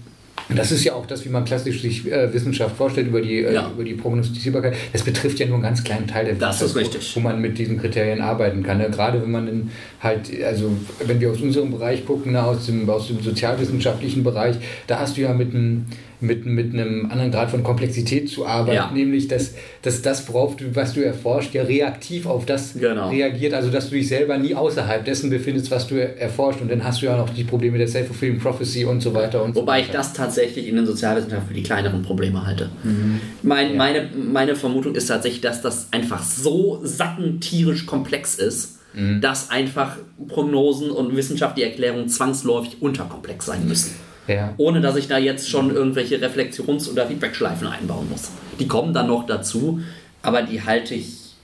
das ist ja auch das, wie man klassisch sich äh, Wissenschaft vorstellt über die, äh, ja. über die Prognostizierbarkeit. Das betrifft ja nur einen ganz kleinen Teil der das Wissenschaft, wo, wo, man mit diesen Kriterien arbeiten kann. Ne? Gerade wenn man in, halt, also wenn wir aus unserem Bereich gucken, ne, aus, dem, aus dem sozialwissenschaftlichen Bereich, da hast du ja mit einem mit, mit einem anderen Grad von Komplexität zu arbeiten, ja. nämlich dass, dass das, worauf du, was du erforscht, ja reaktiv auf das genau. reagiert, also dass du dich selber nie außerhalb dessen befindest, was du erforscht und dann hast du ja noch die Probleme der Self-Fulfilling Prophecy und so weiter und Wobei so ich das tatsächlich in den Sozialwissenschaften für die kleineren Probleme halte. Mhm. Mein, ja. meine, meine Vermutung ist tatsächlich, dass das einfach so sackentierisch komplex ist, mhm. dass einfach Prognosen und wissenschaftliche Erklärungen zwangsläufig unterkomplex sein müssen. Ja. Ohne dass ich da jetzt schon irgendwelche Reflexions- oder Feedbackschleifen einbauen muss. Die kommen dann noch dazu, aber die halte ich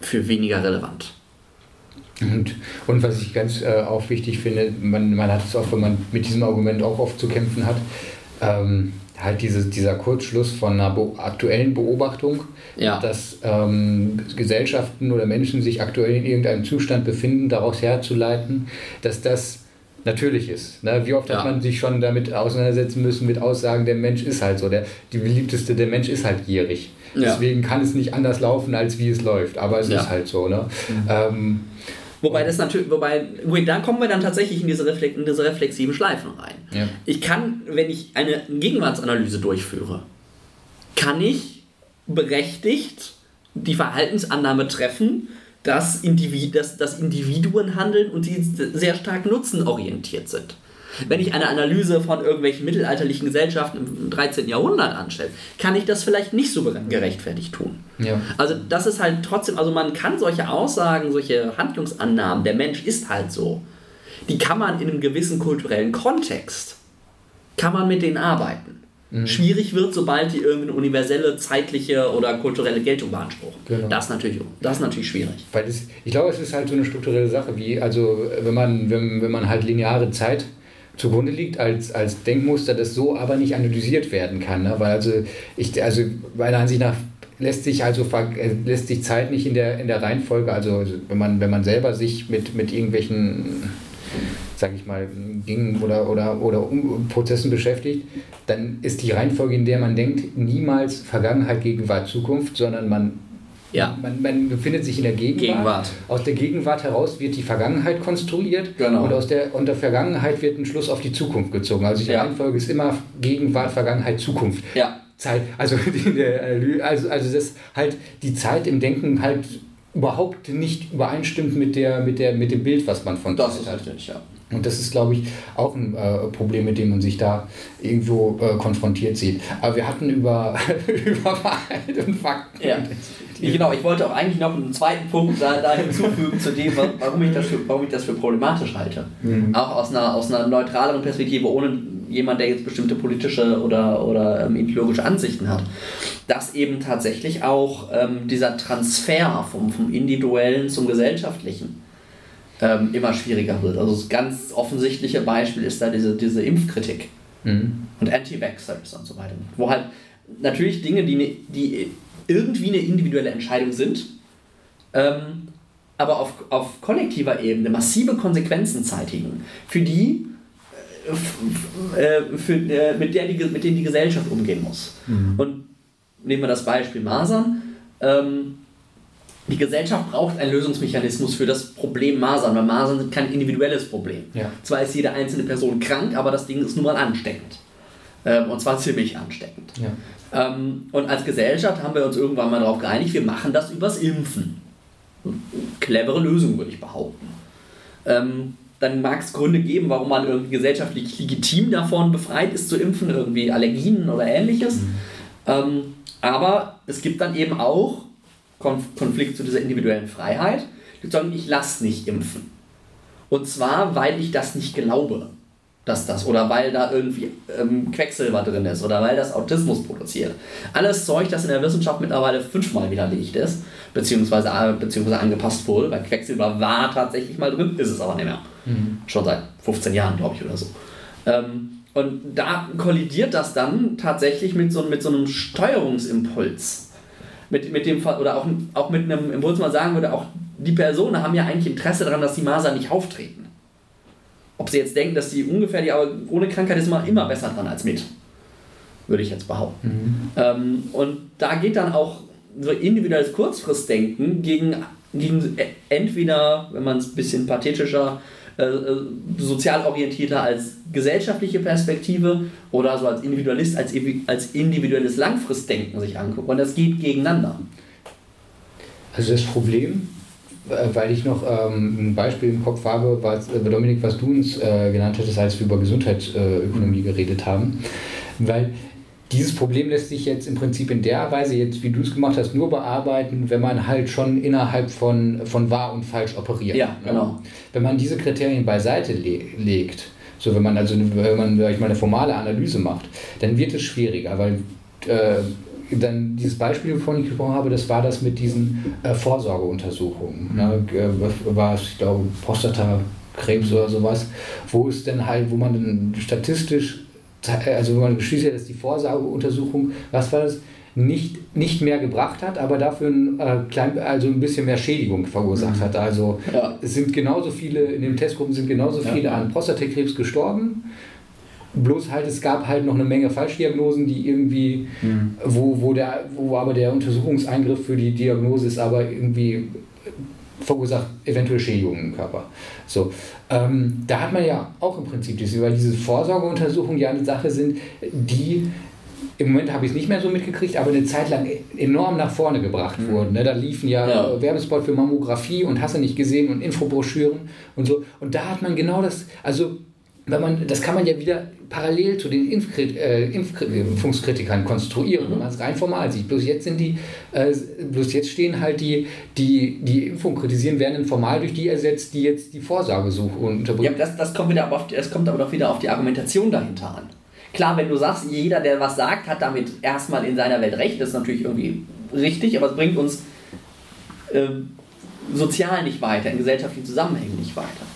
für weniger relevant. Und, und was ich ganz äh, auch wichtig finde, man, man hat es auch, wenn man mit diesem Argument auch oft zu kämpfen hat, ähm, halt dieses, dieser Kurzschluss von einer be aktuellen Beobachtung, ja. dass ähm, Gesellschaften oder Menschen sich aktuell in irgendeinem Zustand befinden, daraus herzuleiten, dass das natürlich ist. Ne? Wie oft ja. hat man sich schon damit auseinandersetzen müssen mit Aussagen, der Mensch ist halt so, der, die beliebteste, der Mensch ist halt gierig. Ja. Deswegen kann es nicht anders laufen, als wie es läuft. Aber es ist halt so. Ne? Mhm. Ähm, Wobei das natürlich, wobei, da kommen wir dann tatsächlich in diese, Reflex, in diese reflexiven Schleifen rein. Ja. Ich kann, wenn ich eine Gegenwartsanalyse durchführe, kann ich berechtigt die Verhaltensannahme treffen, dass, Individ, dass, dass Individuen handeln und sie sehr stark nutzenorientiert sind. Wenn ich eine Analyse von irgendwelchen mittelalterlichen Gesellschaften im 13. Jahrhundert anstelle, kann ich das vielleicht nicht so gerechtfertigt tun. Ja. Also das ist halt trotzdem, also man kann solche Aussagen, solche Handlungsannahmen, der Mensch ist halt so, die kann man in einem gewissen kulturellen Kontext, kann man mit denen arbeiten. Mhm. Schwierig wird, sobald die irgendeine universelle, zeitliche oder kulturelle Geltung beanspruchen. Genau. Das, ist natürlich, das ist natürlich schwierig. Weil es, ich glaube, es ist halt so eine strukturelle Sache, wie, also wenn man, wenn, wenn man halt lineare Zeit zugrunde liegt als, als Denkmuster, das so aber nicht analysiert werden kann. Ne? Weil also ich, also meiner Ansicht nach lässt sich also äh, lässt sich Zeit nicht in der, in der Reihenfolge, also wenn man, wenn man selber sich mit, mit irgendwelchen sage ich mal, Dingen oder, oder, oder Prozessen beschäftigt, dann ist die Reihenfolge, in der man denkt, niemals Vergangenheit, Gegenwart, Zukunft, sondern man ja. Man, man, befindet sich in der Gegenwart. Gegenwart. Aus der Gegenwart heraus wird die Vergangenheit konstruiert genau. und aus der, und der Vergangenheit wird ein Schluss auf die Zukunft gezogen. Also die ja. Reihenfolge ist immer Gegenwart, Vergangenheit, Zukunft. Ja. Zeit. Also, also, also das halt die Zeit im Denken halt überhaupt nicht übereinstimmt mit, der, mit, der, mit dem Bild, was man von das Zeit hat. Richtig, ja. Und das ist, glaube ich, auch ein äh, Problem, mit dem man sich da irgendwo äh, konfrontiert sieht. Aber wir hatten über, über Wahrheit und Fakten. Ja. Genau, ich wollte auch eigentlich noch einen zweiten Punkt da, da hinzufügen zu dem, warum ich das für, warum ich das für problematisch halte. Mhm. Auch aus einer, aus einer neutraleren Perspektive, ohne jemand, der jetzt bestimmte politische oder, oder ähm, ideologische Ansichten hat. Dass eben tatsächlich auch ähm, dieser Transfer vom, vom Individuellen zum Gesellschaftlichen ähm, immer schwieriger wird. Also das ganz offensichtliche Beispiel ist da diese, diese Impfkritik mhm. und Anti-Vaxxers und so weiter. Wo halt natürlich Dinge, die, ne, die irgendwie eine individuelle Entscheidung sind, ähm, aber auf, auf kollektiver Ebene massive Konsequenzen zeitigen, für die, äh, äh für, äh, mit, der die, mit denen die Gesellschaft umgehen muss. Mhm. Und nehmen wir das Beispiel Masern. Ähm, die Gesellschaft braucht einen Lösungsmechanismus für das Problem Masern, weil Masern sind kein individuelles Problem. Ja. Zwar ist jede einzelne Person krank, aber das Ding ist nun mal ansteckend. Ähm, und zwar ziemlich ansteckend. Ja. Ähm, und als Gesellschaft haben wir uns irgendwann mal darauf geeinigt, wir machen das übers Impfen. Clevere Lösung, würde ich behaupten. Ähm, dann mag es Gründe geben, warum man irgendwie gesellschaftlich legitim davon befreit ist zu impfen, irgendwie Allergien oder ähnliches. Mhm. Aber es gibt dann eben auch Konflikt zu dieser individuellen Freiheit, sagen, ich lasse nicht impfen. Und zwar, weil ich das nicht glaube, dass das, oder weil da irgendwie ähm, Quecksilber drin ist, oder weil das Autismus produziert. Alles Zeug, das in der Wissenschaft mittlerweile fünfmal widerlegt ist, beziehungsweise, äh, beziehungsweise angepasst wurde, weil Quecksilber war tatsächlich mal drin, ist es aber nicht mehr. Mhm. Schon seit 15 Jahren, glaube ich, oder so. Ähm, und da kollidiert das dann tatsächlich mit so, mit so einem Steuerungsimpuls mit, mit dem oder auch, auch mit einem Impuls man sagen würde, auch die Personen haben ja eigentlich Interesse daran, dass die Masern nicht auftreten. Ob sie jetzt denken, dass die ungefähr, aber ohne Krankheit ist man immer besser dran als mit. Würde ich jetzt behaupten. Mhm. Ähm, und da geht dann auch so individuelles Kurzfristdenken gegen, gegen entweder, wenn man es ein bisschen pathetischer äh, äh, sozial orientierter als gesellschaftliche Perspektive oder so als Individualist, als, als individuelles Langfristdenken sich angucken. Und das geht gegeneinander. Also das Problem, äh, weil ich noch ähm, ein Beispiel im Kopf habe, was, äh, Dominik, was du uns äh, genannt hattest, als wir über Gesundheitsökonomie geredet haben. Weil dieses Problem lässt sich jetzt im Prinzip in der Weise, jetzt wie du es gemacht hast, nur bearbeiten, wenn man halt schon innerhalb von, von wahr und falsch operiert. Ja, genau. Wenn man diese Kriterien beiseite le legt, so wenn man also wenn man ich mal eine formale Analyse macht, dann wird es schwieriger, weil äh, dann dieses Beispiel, wovon ich gesprochen habe, das war das mit diesen äh, Vorsorgeuntersuchungen. Mhm. Ne? Äh, war es, ich glaube, Prostatakrebs oder sowas, wo es dann halt, wo man dann statistisch also wenn man schließt ja, dass die Vorsorgeuntersuchung, was war das, nicht, nicht mehr gebracht hat, aber dafür ein, äh, klein, also ein bisschen mehr Schädigung verursacht mhm. hat. Also ja. es sind genauso viele, in den Testgruppen sind genauso viele ja. an Prostatakrebs gestorben. Bloß halt, es gab halt noch eine Menge Falschdiagnosen, die irgendwie, mhm. wo, wo, der, wo aber der Untersuchungseingriff für die Diagnose ist aber irgendwie verursacht eventuell Schädigungen im Körper. So, ähm, da hat man ja auch im Prinzip diese, weil diese Vorsorgeuntersuchungen ja eine Sache sind, die im Moment habe ich es nicht mehr so mitgekriegt, aber eine Zeit lang enorm nach vorne gebracht mhm. wurden. Ne? Da liefen ja, ja. Werbespot für Mammographie und hast du nicht gesehen und Infobroschüren und so. Und da hat man genau das, also wenn man, das kann man ja wieder parallel zu den Impfkrit äh, Impfungskritikern konstruieren, wenn man es rein formal sieht. Bloß jetzt sind die, äh, bloß jetzt stehen halt die, die, die Impfung kritisieren, werden formal durch die ersetzt, die jetzt die Vorsorgesuche unterbringen. Ja, das, das, kommt wieder auf, das kommt aber doch wieder auf die Argumentation dahinter an. Klar, wenn du sagst, jeder, der was sagt, hat damit erstmal in seiner Welt recht, das ist natürlich irgendwie richtig, aber es bringt uns äh, sozial nicht weiter, in gesellschaftlichen Zusammenhängen nicht weiter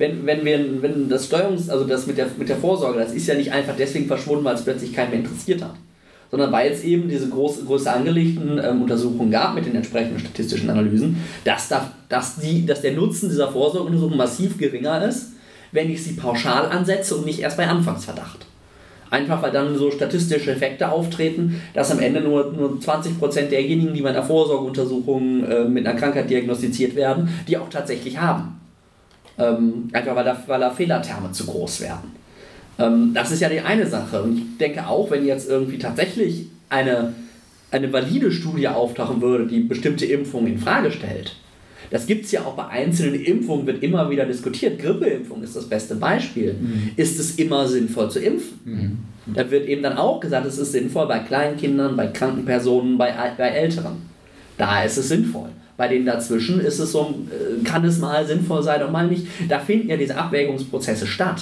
wenn, wenn wir, wenn das Steuerungs-, also das mit der, mit der Vorsorge, das ist ja nicht einfach deswegen verschwunden, weil es plötzlich keinen mehr interessiert hat. Sondern weil es eben diese groß, größer angelegten ähm, Untersuchungen gab mit den entsprechenden statistischen Analysen, dass, da, dass, die, dass der Nutzen dieser Vorsorgeuntersuchung massiv geringer ist, wenn ich sie pauschal ansetze und nicht erst bei Anfangsverdacht. Einfach weil dann so statistische Effekte auftreten, dass am Ende nur, nur 20% derjenigen, die bei einer Vorsorgeuntersuchung äh, mit einer Krankheit diagnostiziert werden, die auch tatsächlich haben. Ähm, einfach weil da, weil da Fehlerterme zu groß werden. Ähm, das ist ja die eine Sache. Und ich denke auch, wenn jetzt irgendwie tatsächlich eine, eine valide Studie auftauchen würde, die bestimmte Impfungen in Frage stellt, das gibt es ja auch bei einzelnen Impfungen, wird immer wieder diskutiert. Grippeimpfung ist das beste Beispiel. Mhm. Ist es immer sinnvoll zu impfen? Mhm. Da wird eben dann auch gesagt, es ist sinnvoll bei kleinen Kindern, bei kranken Personen, bei, bei Älteren. Da ist es sinnvoll. Bei den dazwischen ist es so, äh, kann es mal sinnvoll sein und mal nicht. Da finden ja diese Abwägungsprozesse statt.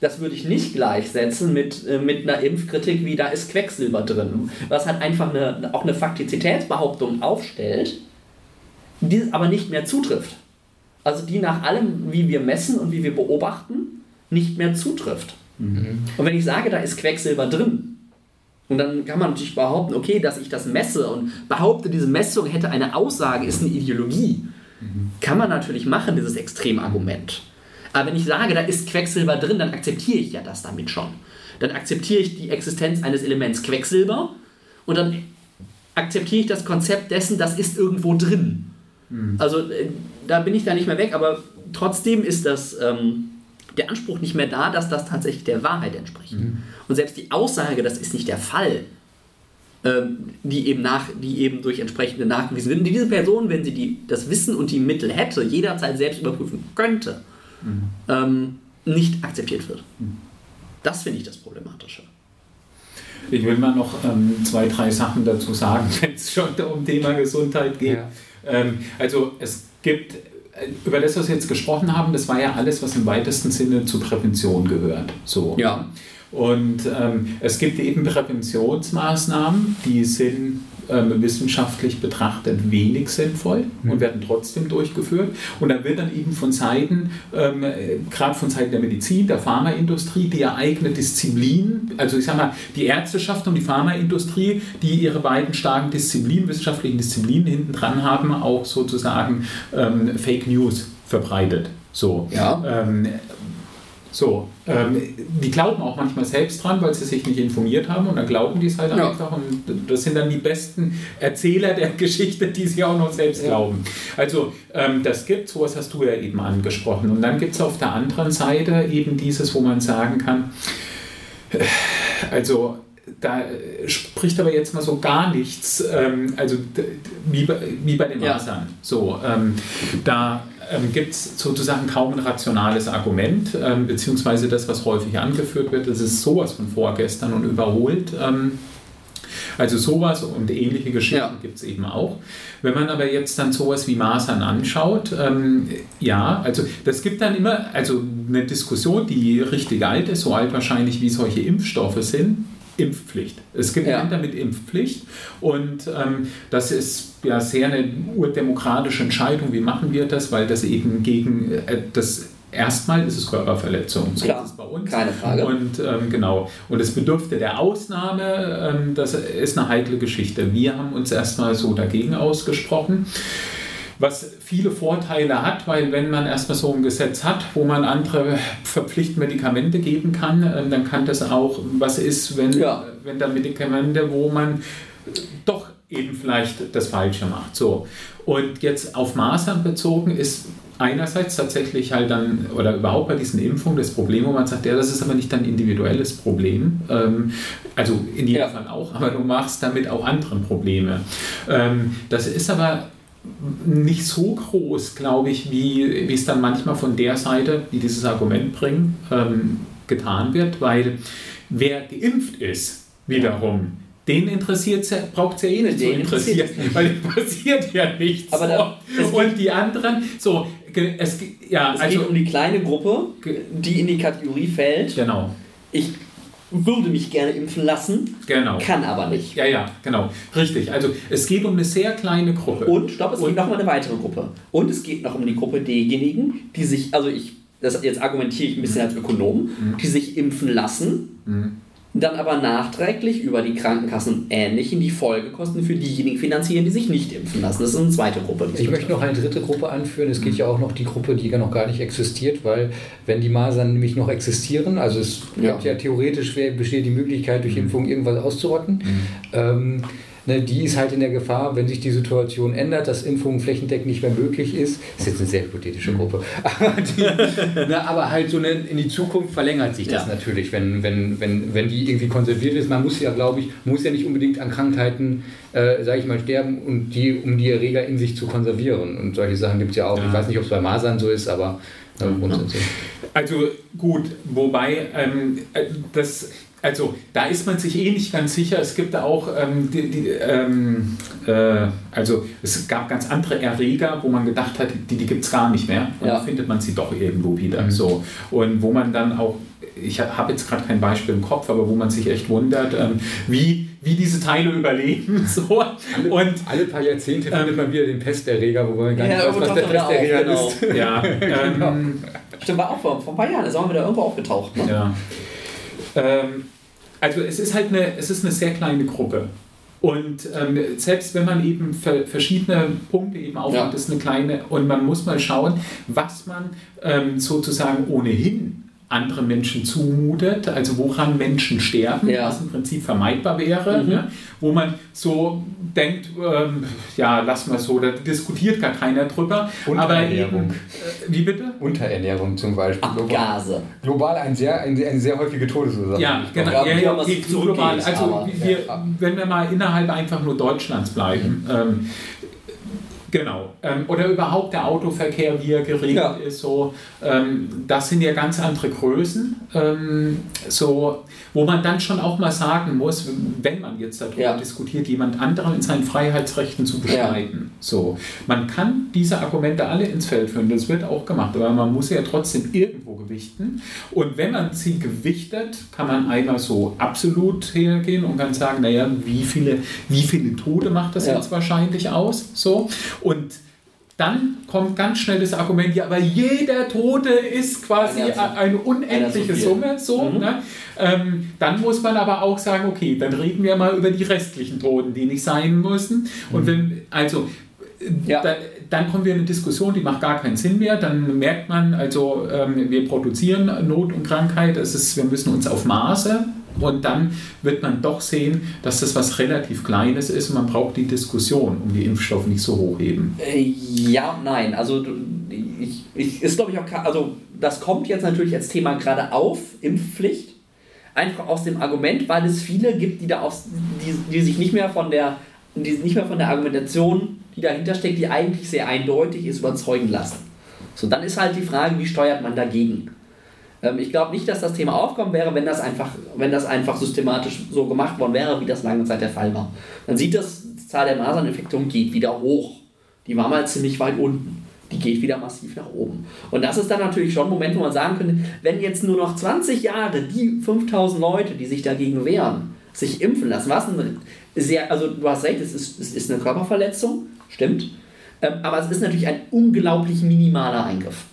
Das würde ich nicht gleichsetzen mit, äh, mit einer Impfkritik, wie da ist Quecksilber drin. Was halt einfach eine, auch eine Faktizitätsbehauptung aufstellt, die aber nicht mehr zutrifft. Also die nach allem, wie wir messen und wie wir beobachten, nicht mehr zutrifft. Mhm. Und wenn ich sage, da ist Quecksilber drin, und dann kann man natürlich behaupten, okay, dass ich das messe und behaupte, diese Messung hätte eine Aussage, ist eine Ideologie. Mhm. Kann man natürlich machen, dieses Extremargument. Aber wenn ich sage, da ist Quecksilber drin, dann akzeptiere ich ja das damit schon. Dann akzeptiere ich die Existenz eines Elements Quecksilber und dann akzeptiere ich das Konzept dessen, das ist irgendwo drin. Mhm. Also äh, da bin ich da nicht mehr weg, aber trotzdem ist das ähm, der Anspruch nicht mehr da, dass das tatsächlich der Wahrheit entspricht. Mhm. Und selbst die Aussage, das ist nicht der Fall, ähm, die, eben nach, die eben durch entsprechende nachgewiesen wird, die diese Person, wenn sie die, das Wissen und die Mittel hätte, jederzeit selbst überprüfen könnte, mhm. ähm, nicht akzeptiert wird. Mhm. Das finde ich das Problematische. Ich will mal noch ähm, zwei, drei Sachen dazu sagen, wenn es schon um Thema Gesundheit geht. Ja. Ähm, also es gibt über das, was wir jetzt gesprochen haben, das war ja alles, was im weitesten Sinne zur Prävention gehört. So. Ja. Und ähm, es gibt eben Präventionsmaßnahmen, die sind ähm, wissenschaftlich betrachtet wenig sinnvoll mhm. und werden trotzdem durchgeführt. Und da wird dann eben von Seiten, ähm, gerade von Seiten der Medizin, der Pharmaindustrie, die ja eigene Disziplin, also ich sage mal, die Ärzteschaft und die Pharmaindustrie, die ihre beiden starken Disziplinen, wissenschaftlichen Disziplinen hinten dran haben, auch sozusagen ähm, Fake News verbreitet. So. Ja. Ähm, so, ähm, die glauben auch manchmal selbst dran, weil sie sich nicht informiert haben und dann glauben die es halt ja. einfach und das sind dann die besten Erzähler der Geschichte, die sie auch noch selbst ja. glauben. Also ähm, das gibt sowas hast du ja eben angesprochen und dann gibt es auf der anderen Seite eben dieses, wo man sagen kann, äh, also da spricht aber jetzt mal so gar nichts, ähm, also wie bei, wie bei den Masern. Ja. So, ähm, da ähm, gibt es sozusagen kaum ein rationales Argument, ähm, beziehungsweise das, was häufig angeführt wird, das ist sowas von vorgestern und überholt. Ähm, also sowas und ähnliche Geschichten ja. gibt es eben auch. Wenn man aber jetzt dann sowas wie Masern anschaut, ähm, ja, also das gibt dann immer, also eine Diskussion, die richtig alt ist, so alt wahrscheinlich wie solche Impfstoffe sind, Impfpflicht. Es gibt ja. Länder mit Impfpflicht und ähm, das ist ja sehr eine urdemokratische Entscheidung. Wie machen wir das? Weil das eben gegen äh, das Erstmal ist es Körperverletzung. So Klar, ist es bei uns. Keine Frage. Und ähm, genau. Und es bedürfte der Ausnahme. Ähm, das ist eine heikle Geschichte. Wir haben uns erstmal so dagegen ausgesprochen was viele Vorteile hat, weil wenn man erstmal so ein Gesetz hat, wo man andere verpflichtend Medikamente geben kann, ähm, dann kann das auch was ist, wenn, ja. wenn da Medikamente, wo man doch eben vielleicht das Falsche macht. So. Und jetzt auf Masern bezogen ist einerseits tatsächlich halt dann, oder überhaupt bei diesen Impfungen das Problem, wo man sagt, ja, das ist aber nicht ein individuelles Problem, ähm, also in jedem ja. Fall auch, aber du machst damit auch andere Probleme. Ähm, das ist aber nicht so groß, glaube ich, wie, wie es dann manchmal von der Seite, die dieses Argument bringen, ähm, getan wird, weil wer geimpft ist, wiederum, den interessiert braucht es ja eh nicht den zu interessieren, weil es passiert ja nichts. Aber da, und die anderen, so, es, ja, es also, geht um die kleine Gruppe, die in die Kategorie fällt. Genau. Ich würde mich gerne impfen lassen, genau. kann aber nicht. Ja, ja, genau. Richtig. Also es geht um eine sehr kleine Gruppe. Und, stopp, es und, geht noch um eine weitere Gruppe. Und es geht noch um die Gruppe derjenigen, die sich, also ich, das jetzt argumentiere ich ein bisschen als Ökonom, mhm. die sich impfen lassen. Mhm dann aber nachträglich über die Krankenkassen und Ähnlichen die Folgekosten für diejenigen finanzieren, die sich nicht impfen lassen. Das ist eine zweite Gruppe. Ich möchte noch eine dritte Gruppe anführen. Es geht ja auch noch die Gruppe, die noch gar nicht existiert, weil wenn die Masern nämlich noch existieren, also es ja, ja theoretisch besteht die Möglichkeit, durch mhm. Impfung irgendwas auszurotten. Mhm. Ähm, ne, die ist halt in der Gefahr, wenn sich die Situation ändert, dass Impfungen flächendeckend nicht mehr möglich ist. Das ist jetzt eine sehr hypothetische Gruppe. Aber, die, ne, aber halt so eine, in die Zukunft verlängert sich das ja. natürlich, wenn, wenn, wenn, wenn die irgendwie konserviert ist. Man muss ja, glaube ich, muss ja nicht unbedingt an Krankheiten, äh, sage ich mal, sterben, und die, um die Erreger in sich zu konservieren. Und solche Sachen gibt es ja auch. Ja. Ich weiß nicht, ob es bei Masern so ist, aber äh, grundsätzlich. Also gut, wobei ähm, äh, das also da ist man sich eh nicht ganz sicher. Es gibt auch, ähm, die, die, ähm, äh, also es gab ganz andere Erreger, wo man gedacht hat, die, die gibt es gar nicht mehr. Und ja. dann findet man sie doch irgendwo wieder. Mhm. So. Und wo man dann auch, ich habe jetzt gerade kein Beispiel im Kopf, aber wo man sich echt wundert, ähm, wie wie diese Teile überleben. So. Alle, und, alle paar Jahrzehnte findet man wieder den Pesterreger, wo man gar nicht ja, weiß, was der Pesterreger genau. ist. Ja, genau. ähm, Stimmt, war auch vor, vor ein paar Jahren, ist auch wieder irgendwo aufgetaucht. Ne? Ja. Ähm, also es ist halt eine, es ist eine sehr kleine Gruppe. Und ähm, selbst wenn man eben verschiedene Punkte eben aufnimmt, ja. ist eine kleine, und man muss mal schauen, was man ähm, sozusagen ohnehin andere Menschen zumutet, also woran Menschen sterben, ja. was im Prinzip vermeidbar wäre, mhm. ne? wo man so denkt, ähm, ja, lass mal so, da diskutiert gar keiner drüber. Aber eben, äh, wie bitte? Unterernährung zum Beispiel. Abgase. Global ein sehr, ein, eine sehr häufige Todesursache. Ja, genau. Ja, ja, global. Also wir, wenn wir mal innerhalb einfach nur Deutschlands bleiben, mhm. ähm, Genau. Ähm, oder überhaupt der Autoverkehr, wie er geregelt ja. ist. So, ähm, das sind ja ganz andere Größen, ähm, so, wo man dann schon auch mal sagen muss, wenn man jetzt darüber ja. diskutiert, jemand anderen in seinen Freiheitsrechten zu beschneiden. Ja. So, man kann diese Argumente alle ins Feld führen, das wird auch gemacht, aber man muss ja trotzdem irgendwo gewichten. Und wenn man sie gewichtet, kann man einmal so absolut hergehen und kann sagen, naja, wie viele, wie viele Tode macht das jetzt wahrscheinlich aus? So. Und dann kommt ganz schnell das Argument, ja, aber jeder Tote ist quasi eine, unendliche Summe. So, mhm. ne? ähm, dann muss man aber auch sagen, okay, dann reden wir mal über die restlichen Toten, die nicht sein müssen. Und mhm. wenn, also ja. da, dann kommen wir in eine Diskussion, die macht gar keinen Sinn mehr. Dann merkt man, also ähm, wir produzieren Not und Krankheit, es ist, wir müssen uns auf Maße und dann wird man doch sehen, dass das was relativ Kleines ist man braucht die Diskussion um die Impfstoffe nicht so hochheben. Äh, ja, nein. Also ich, ich ist glaube ich auch, also das kommt jetzt natürlich als Thema gerade auf, Impfpflicht. Einfach aus dem Argument, weil es viele gibt, die da aus, die, die sich nicht mehr von der, die nicht mehr von der Argumentation, die dahinter steckt, die eigentlich sehr eindeutig ist, überzeugen lassen. So, dann ist halt die Frage, wie steuert man dagegen? Ähm, ich glaube nicht, dass das Thema aufkommen wäre, wenn das, einfach, wenn das einfach systematisch so gemacht worden wäre, wie das lange Zeit der Fall war. Dann sieht das, die Zahl der Maserninfektionen geht wieder hoch. Die war mal ziemlich weit unten. Die geht wieder massiv nach oben. Und das ist dann natürlich schon ein Moment, wo man sagen könnte, wenn jetzt nur noch 20 Jahre die 5000 Leute, die sich dagegen wehren, sich impfen lassen, was ein sehr, also du hast recht, es ist, es ist eine Körperverletzung, stimmt, ähm, aber es ist natürlich ein unglaublich minimaler Eingriff.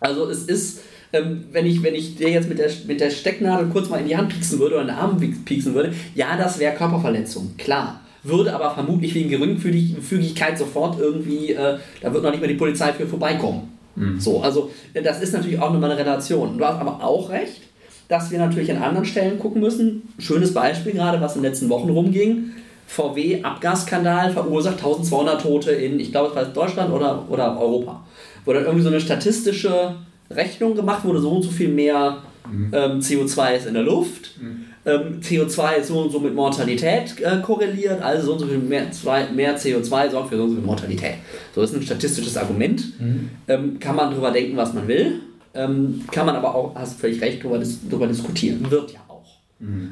Also es ist, ähm, wenn, ich, wenn ich dir jetzt mit der, mit der Stecknadel kurz mal in die Hand pieksen würde oder in den Arm pieksen würde, ja, das wäre Körperverletzung, klar. Würde aber vermutlich wegen Geringfügigkeit sofort irgendwie, äh, da wird noch nicht mehr die Polizei für vorbeikommen. Mhm. So, also äh, das ist natürlich auch nochmal eine Relation. Du hast aber auch recht, dass wir natürlich an anderen Stellen gucken müssen. Schönes Beispiel gerade, was in den letzten Wochen rumging. VW-Abgasskandal verursacht 1200 Tote in, ich glaube, es war Deutschland oder, oder Europa. Wo dann irgendwie so eine statistische Rechnung gemacht wurde, so und so viel mehr mhm. ähm, CO2 ist in der Luft. Mhm. Ähm, CO2 ist so und so mit Mortalität äh, korreliert, also so und so viel mehr, zwei, mehr CO2 sorgt für so und so viel Mortalität. So ist ein statistisches Argument. Mhm. Ähm, kann man darüber denken, was man will. Ähm, kann man aber auch, hast du völlig recht, darüber, darüber diskutieren. Wird ja auch.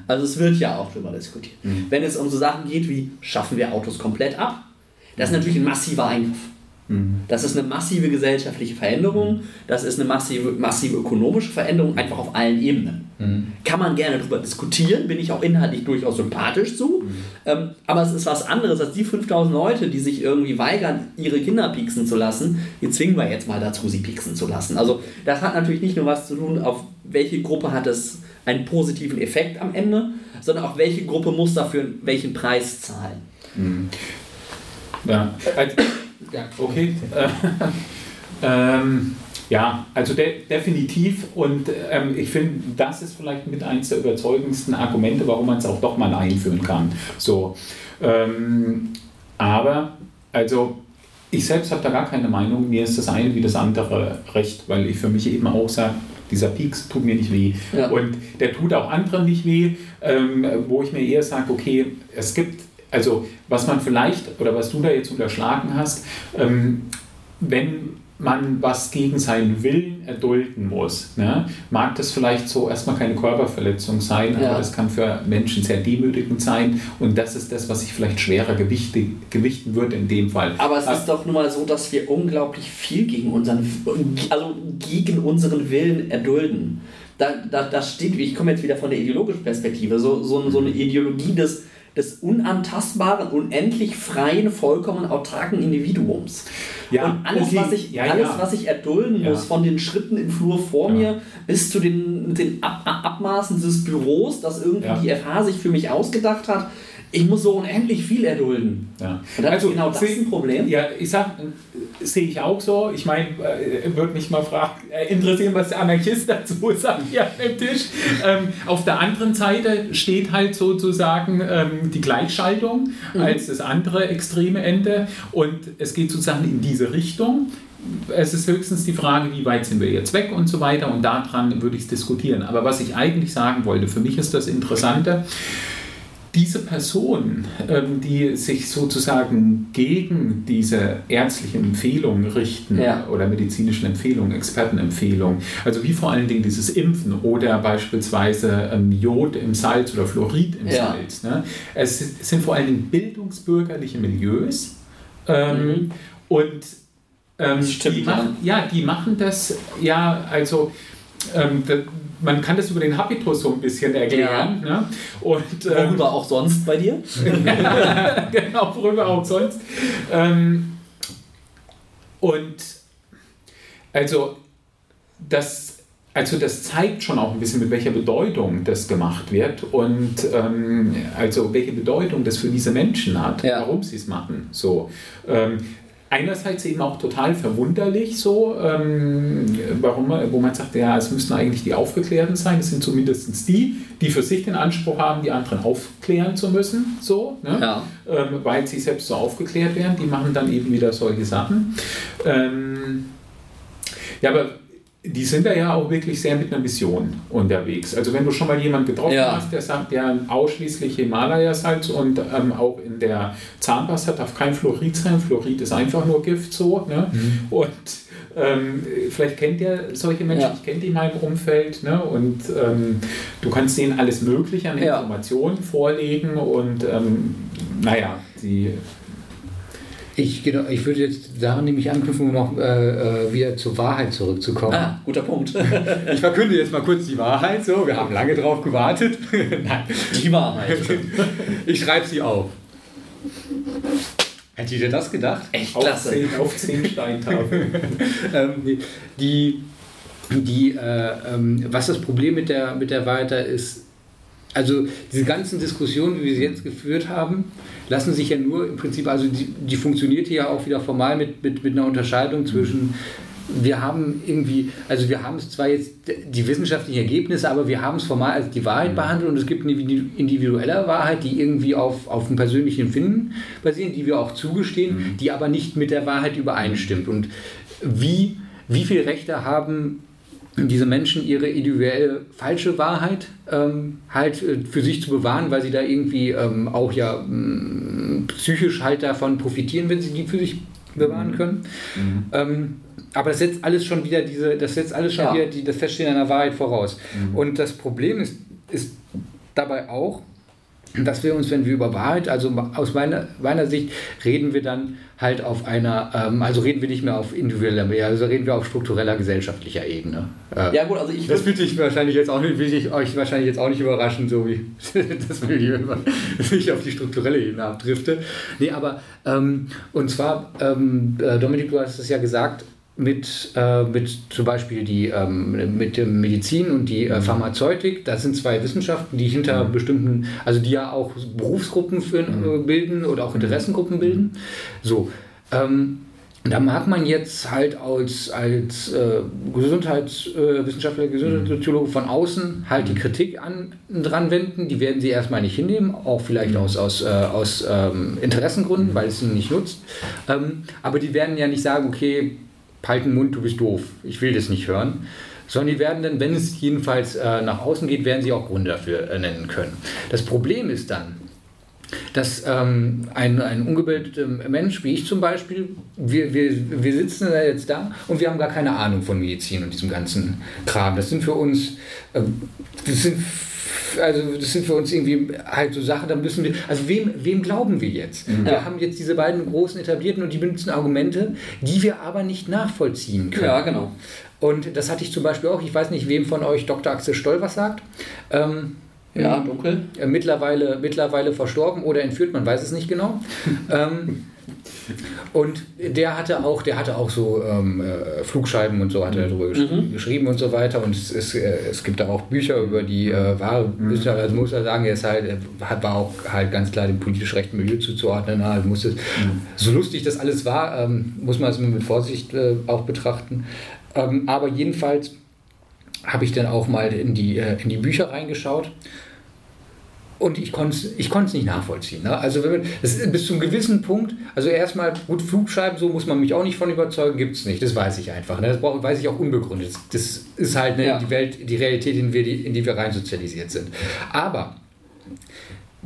Also es wird ja auch darüber diskutiert. Wenn es um so Sachen geht wie, schaffen wir Autos komplett ab? Das ist natürlich ein massiver Eingriff. Mhm. Das ist eine massive gesellschaftliche Veränderung, das ist eine massive, massive ökonomische Veränderung, einfach auf allen Ebenen. Mhm. Kann man gerne darüber diskutieren, bin ich auch inhaltlich durchaus sympathisch zu, mhm. ähm, aber es ist was anderes als die 5000 Leute, die sich irgendwie weigern, ihre Kinder pieksen zu lassen. Die zwingen wir jetzt mal dazu, sie pieksen zu lassen. Also das hat natürlich nicht nur was zu tun, auf welche Gruppe hat es einen positiven Effekt am Ende, sondern auch welche Gruppe muss dafür welchen Preis zahlen. Mhm. Ja, ja, okay. ähm, ja, also de definitiv und ähm, ich finde, das ist vielleicht mit eines der überzeugendsten Argumente, warum man es auch doch mal einführen kann. So, ähm, aber also ich selbst habe da gar keine Meinung. Mir ist das eine wie das andere recht, weil ich für mich eben auch sage, dieser Peaks tut mir nicht weh. Ja. Und der tut auch anderen nicht weh, ähm, wo ich mir eher sage, okay, es gibt also was man vielleicht oder was du da jetzt unterschlagen hast, ähm, wenn man was gegen seinen Willen erdulden muss, ne, mag das vielleicht so erstmal keine Körperverletzung sein, ja. aber das kann für Menschen sehr demütigend sein und das ist das, was sich vielleicht schwerer gewichte, gewichten wird in dem Fall. Aber es aber, ist doch nun mal so, dass wir unglaublich viel gegen unseren, also gegen unseren Willen erdulden. Da, da, da steht, ich komme jetzt wieder von der ideologischen Perspektive, so, so, so eine Ideologie des des unantastbaren, unendlich freien, vollkommen autarken Individuums. Ja, und alles, okay. was ich, ja, alles ja. was ich erdulden muss, von den Schritten im Flur vor mir bis zu den, den Ab Abmaßen des Büros, das irgendwie die FH sich für mich ausgedacht hat, ich muss so unendlich viel erdulden. Ja. Und das also, ist genau das seh, ein Problem. Ja, ich sag, sehe ich auch so. Ich meine, äh, würde mich mal fragen, äh, interessieren, was der Anarchist dazu sagt hier an dem Tisch. Ähm, auf der anderen Seite steht halt sozusagen ähm, die Gleichschaltung mhm. als das andere extreme Ende und es geht sozusagen in diese Richtung es ist höchstens die Frage, wie weit sind wir jetzt weg und so weiter und daran würde ich es diskutieren. Aber was ich eigentlich sagen wollte, für mich ist das Interessante, diese Personen, ähm, die sich sozusagen gegen diese ärztlichen Empfehlungen richten ja. oder medizinischen Empfehlungen, Expertenempfehlungen, also wie vor allen Dingen dieses Impfen oder beispielsweise ähm, Jod im Salz oder Fluorid im ja. Salz. Ne? Es sind vor allen Dingen bildungsbürgerliche Milieus ähm, mhm. und ähm, die, machen, ja, die machen das ja, also ähm, man kann das über den Habitus so ein bisschen erklären. Ja. Ne? Und, ähm, worüber auch sonst bei dir? genau, worüber auch sonst. Ähm, und also das, also das zeigt schon auch ein bisschen, mit welcher Bedeutung das gemacht wird und ähm, also welche Bedeutung das für diese Menschen hat, ja. warum sie es machen. So, ähm, einerseits eben auch total verwunderlich so, ähm, warum, wo man sagt, ja, es müssten eigentlich die Aufgeklärten sein, es sind zumindest die, die für sich den Anspruch haben, die anderen aufklären zu müssen, so, ne? ja. ähm, weil sie selbst so aufgeklärt werden, die machen dann eben wieder solche Sachen. Ähm, ja, aber die sind da ja auch wirklich sehr mit einer Mission unterwegs. Also wenn du schon mal jemanden getroffen ja. hast, der sagt, ja ausschließlich Himalaya-Salz und ähm, auch in der Zahnpasta darf kein Fluorid sein. Fluorid ist einfach nur Gift so. Ne? Mhm. Und Ähm, vielleicht kennt ihr solche Menschen, Ja. ich kenne die in meinem Umfeld, ne? und ähm, du kannst denen alles Mögliche an Ja. Informationen vorlegen und ähm, naja, sie Ich, genau, ich würde jetzt daran nämlich anknüpfen, um noch äh, äh, wieder zur Wahrheit zurückzukommen. Ah, guter Punkt. Ich verkünde jetzt mal kurz die Wahrheit. So, wir haben lange drauf gewartet. Nein, Die Wahrheit. ich schreibe sie auf. Hättet ihr das gedacht? Echt auf klasse. zehn, auf zehn Steintafeln. ähm, die, die äh, ähm, was das Problem mit der, mit der Wahrheit da ist, also diese ganzen Diskussionen, wie wir sie jetzt geführt haben, lassen sich ja nur im Prinzip, also die, die funktioniert hier ja auch wieder formal mit, mit, mit einer Unterscheidung zwischen, wir haben irgendwie, also wir haben es zwar jetzt die wissenschaftlichen Ergebnisse, aber wir haben es formal als die Wahrheit behandelt und es gibt eine individuelle Wahrheit, die irgendwie auf, auf dem persönlichen Empfinden basiert, die wir auch zugestehen, die aber nicht mit der Wahrheit übereinstimmt. Und wie, wie viel Rechte haben diese Menschen ihre individuelle falsche Wahrheit ähm, halt äh, für sich zu bewahren, weil sie da irgendwie ähm, auch ja mh, psychisch halt davon profitieren, wenn sie die für sich bewahren können. Ähm, aber das setzt alles schon wieder diese, das setzt alles schon Ja. wieder die, das Feststehen einer Wahrheit voraus. Und das Problem ist, ist dabei auch, dass wir uns, wenn wir über Wahrheit, also aus meiner, meiner Sicht, reden wir dann halt auf einer, ähm, also reden wir nicht mehr auf individueller, also reden wir auf struktureller gesellschaftlicher Ebene. Äh, Ja gut, also ich das würd- wird sich wahrscheinlich jetzt auch nicht, will ich euch wahrscheinlich jetzt auch nicht überraschen, so wie das ich immer, dass ich auf die strukturelle Ebene abdrifte. Nee, aber ähm, und zwar, ähm, äh, Dominik, du hast es ja gesagt, mit, äh, mit zum Beispiel die ähm, mit dem Medizin und die äh, Pharmazeutik, das sind zwei Wissenschaften, die hinter bestimmten, also die ja auch Berufsgruppen für, äh, bilden oder auch Interessengruppen bilden. So. Ähm, da mag man jetzt halt als, als äh, Gesundheitswissenschaftler, Gesundheitssoziologe von außen halt die Kritik an, dran wenden. Die werden sie erstmal nicht hinnehmen, auch vielleicht aus, aus, äh, aus ähm, Interessengründen, weil es ihnen nicht nutzt. Ähm, aber die werden ja nicht sagen, okay, halt den Mund, du bist doof, ich will das nicht hören. Sondern die werden dann, wenn es jedenfalls äh, nach außen geht, werden sie auch Gründe dafür äh, nennen können. Das Problem ist dann, dass ähm, ein, ein ungebildeter Mensch, wie ich zum Beispiel, wir, wir, wir sitzen da jetzt da und wir haben gar keine Ahnung von Medizin und diesem ganzen Kram. Das sind für uns, ähm, das sind, also das sind für uns irgendwie halt so Sachen, da müssen wir, also wem, wem glauben wir jetzt? Wir haben jetzt diese beiden großen etablierten und die benutzen Argumente, die wir aber nicht nachvollziehen können. ja, genau. Und das hatte ich zum Beispiel auch, ich weiß nicht, wem von euch Dr. Axel Stoll was sagt. Ähm, Ja, dunkel. äh, mittlerweile, mittlerweile verstorben oder entführt, man weiß es nicht genau. ähm, und der hatte auch, der hatte auch so ähm, äh, Flugscheiben und so hat er darüber gesch geschrieben und so weiter. Und es, ist, äh, es gibt da auch Bücher über die äh, wahre Wissenschaft. Also muss er sagen, er ist halt, hat, war auch halt ganz klar dem politisch rechten Milieu zuzuordnen. Also muss es, So lustig das alles war, ähm, muss man es mit Vorsicht äh, auch betrachten. Ähm, aber jedenfalls habe ich dann auch mal in die, äh, in die Bücher reingeschaut. Und ich konnte es ich konnt's nicht nachvollziehen. Ne? Also wenn man, bis zu einem gewissen Punkt, also erstmal, gut, Flugscheiben, so muss man mich auch nicht von überzeugen, gibt es nicht. Das weiß ich einfach. Ne? Das brauch, weiß ich auch unbegründet. Das, das ist halt ne, Ja. die Welt, die Realität, in, wir, die, in die wir rein sozialisiert sind. Aber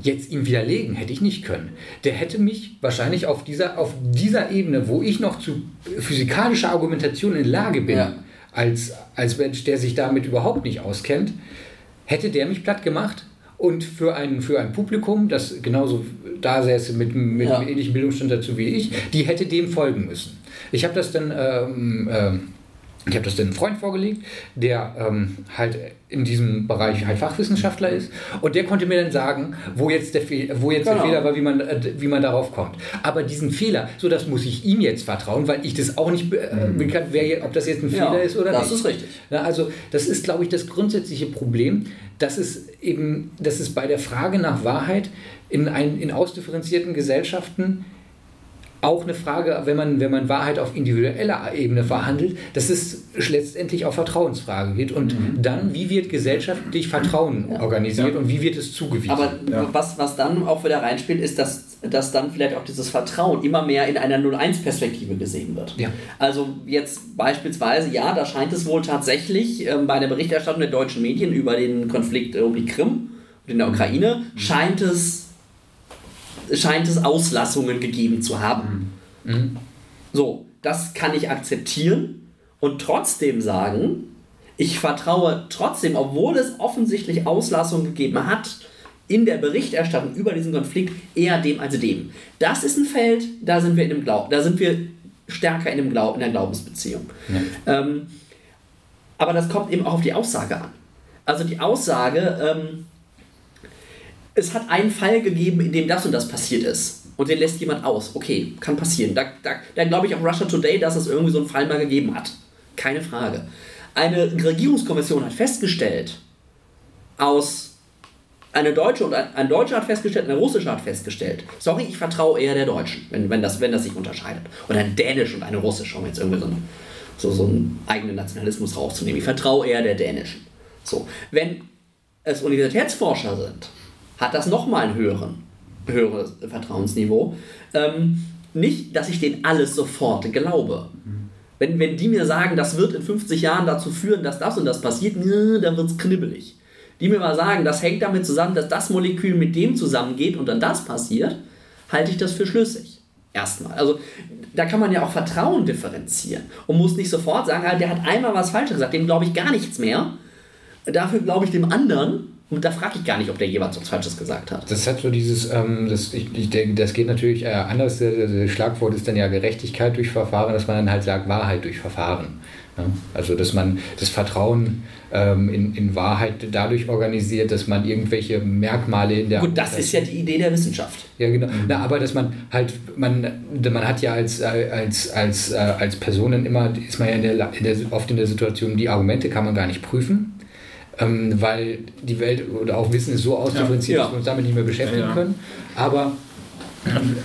jetzt ihm widerlegen hätte ich nicht können. Der hätte mich wahrscheinlich auf dieser, auf dieser Ebene, wo ich noch zu physikalischer Argumentation in Lage bin, Ja. als, als Mensch, der sich damit überhaupt nicht auskennt, hätte der mich platt gemacht. Und für ein, für ein Publikum, das genauso da säße mit, mit Ja. einem ähnlichen Bildungsstand dazu wie ich, die hätte dem folgen müssen. Ich habe das dann ähm, ähm, ich habe das dann einem Freund vorgelegt, der ähm, halt in diesem Bereich halt Fachwissenschaftler ist und der konnte mir dann sagen, wo jetzt der, Fe wo jetzt der Genau. Fehler war, wie man, äh, wie man darauf kommt. Aber diesen Fehler, so das muss ich ihm jetzt vertrauen, weil ich das auch nicht äh, bekannt, wer, je- ob das jetzt ein Mhm. Ja, Fehler ist oder das nicht. ist richtig. Ja, also das ist, glaube ich, das grundsätzliche Problem, dass es eben, dass es bei der Frage nach Wahrheit in, ein, in ausdifferenzierten Gesellschaften auch eine Frage, wenn man, wenn man Wahrheit auf individueller Ebene verhandelt, dass es letztendlich auf Vertrauensfrage geht und dann, wie wird gesellschaftlich Vertrauen organisiert und wie wird es zugewiesen. Aber Ja. was, was dann auch wieder reinspielt, ist, dass, dass dann vielleicht auch dieses Vertrauen immer mehr in einer 0-1-Perspektive gesehen wird. Ja. Also jetzt beispielsweise, ja, da scheint es wohl tatsächlich ähm, bei der Berichterstattung der deutschen Medien über den Konflikt äh, um die Krim und in der Ukraine, scheint es, scheint es Auslassungen gegeben zu haben. Mhm. So, das kann ich akzeptieren und trotzdem sagen, ich vertraue trotzdem, obwohl es offensichtlich Auslassungen gegeben hat, in der Berichterstattung über diesen Konflikt eher dem als dem. Das ist ein Feld, da sind wir in dem Glauben, da sind wir stärker in, dem Glaub, in der Glaubensbeziehung. Ja. Ähm, aber das kommt eben auch auf die Aussage an. Also die Aussage, ähm, es hat einen Fall gegeben, in dem das und das passiert ist. Und den lässt jemand aus. Okay, kann passieren. Da, da, da glaube ich auch Russia Today, dass es irgendwie so einen Fall mal gegeben hat. Keine Frage. Eine Regierungskommission hat festgestellt, aus eine Deutsche und ein, ein Deutscher hat festgestellt, eine Russische hat festgestellt. Sorry, ich vertraue eher der Deutschen, wenn, wenn, das, wenn das sich unterscheidet. Und ein Dänisch und eine Russische, um jetzt irgendwie so, ein, so, so einen eigenen Nationalismus rauszunehmen. Ich vertraue eher der Dänischen. So, wenn es Universitätsforscher sind, hat das nochmal ein höheren, höheres Vertrauensniveau. Ähm, nicht, dass ich denen alles sofort glaube. Wenn, wenn die mir sagen, das wird in 50 Jahren dazu führen, dass das und das passiert, dann wird es knibbelig die mir mal sagen, das hängt damit zusammen, dass das Molekül mit dem zusammengeht und dann das passiert, halte ich das für schlüssig. Erstmal. Also da kann man ja auch Vertrauen differenzieren und muss nicht sofort sagen, der hat einmal was Falsches gesagt, dem glaube ich gar nichts mehr. Dafür glaube ich dem anderen und da frage ich gar nicht, ob der jeweils was Falsches gesagt hat. Das hat so dieses, ähm, das, ich, ich denke, das geht natürlich äh, anders. Das Schlagwort ist dann ja Gerechtigkeit durch Verfahren, dass man dann halt sagt, Wahrheit durch Verfahren. Ja? Also, dass man das Vertrauen ähm, in, in Wahrheit dadurch organisiert, dass man irgendwelche Merkmale in der. Gut, das ist ja die Idee der Wissenschaft. Ja, genau. Na, aber dass man halt, man, man hat ja als, als, als, äh, als Personen immer, ist man ja in der, in der, oft in der Situation, die Argumente kann man gar nicht prüfen. Ähm, weil die Welt oder auch Wissen ist so ausdifferenziert, ja. dass wir uns damit nicht mehr beschäftigen ja, können. Aber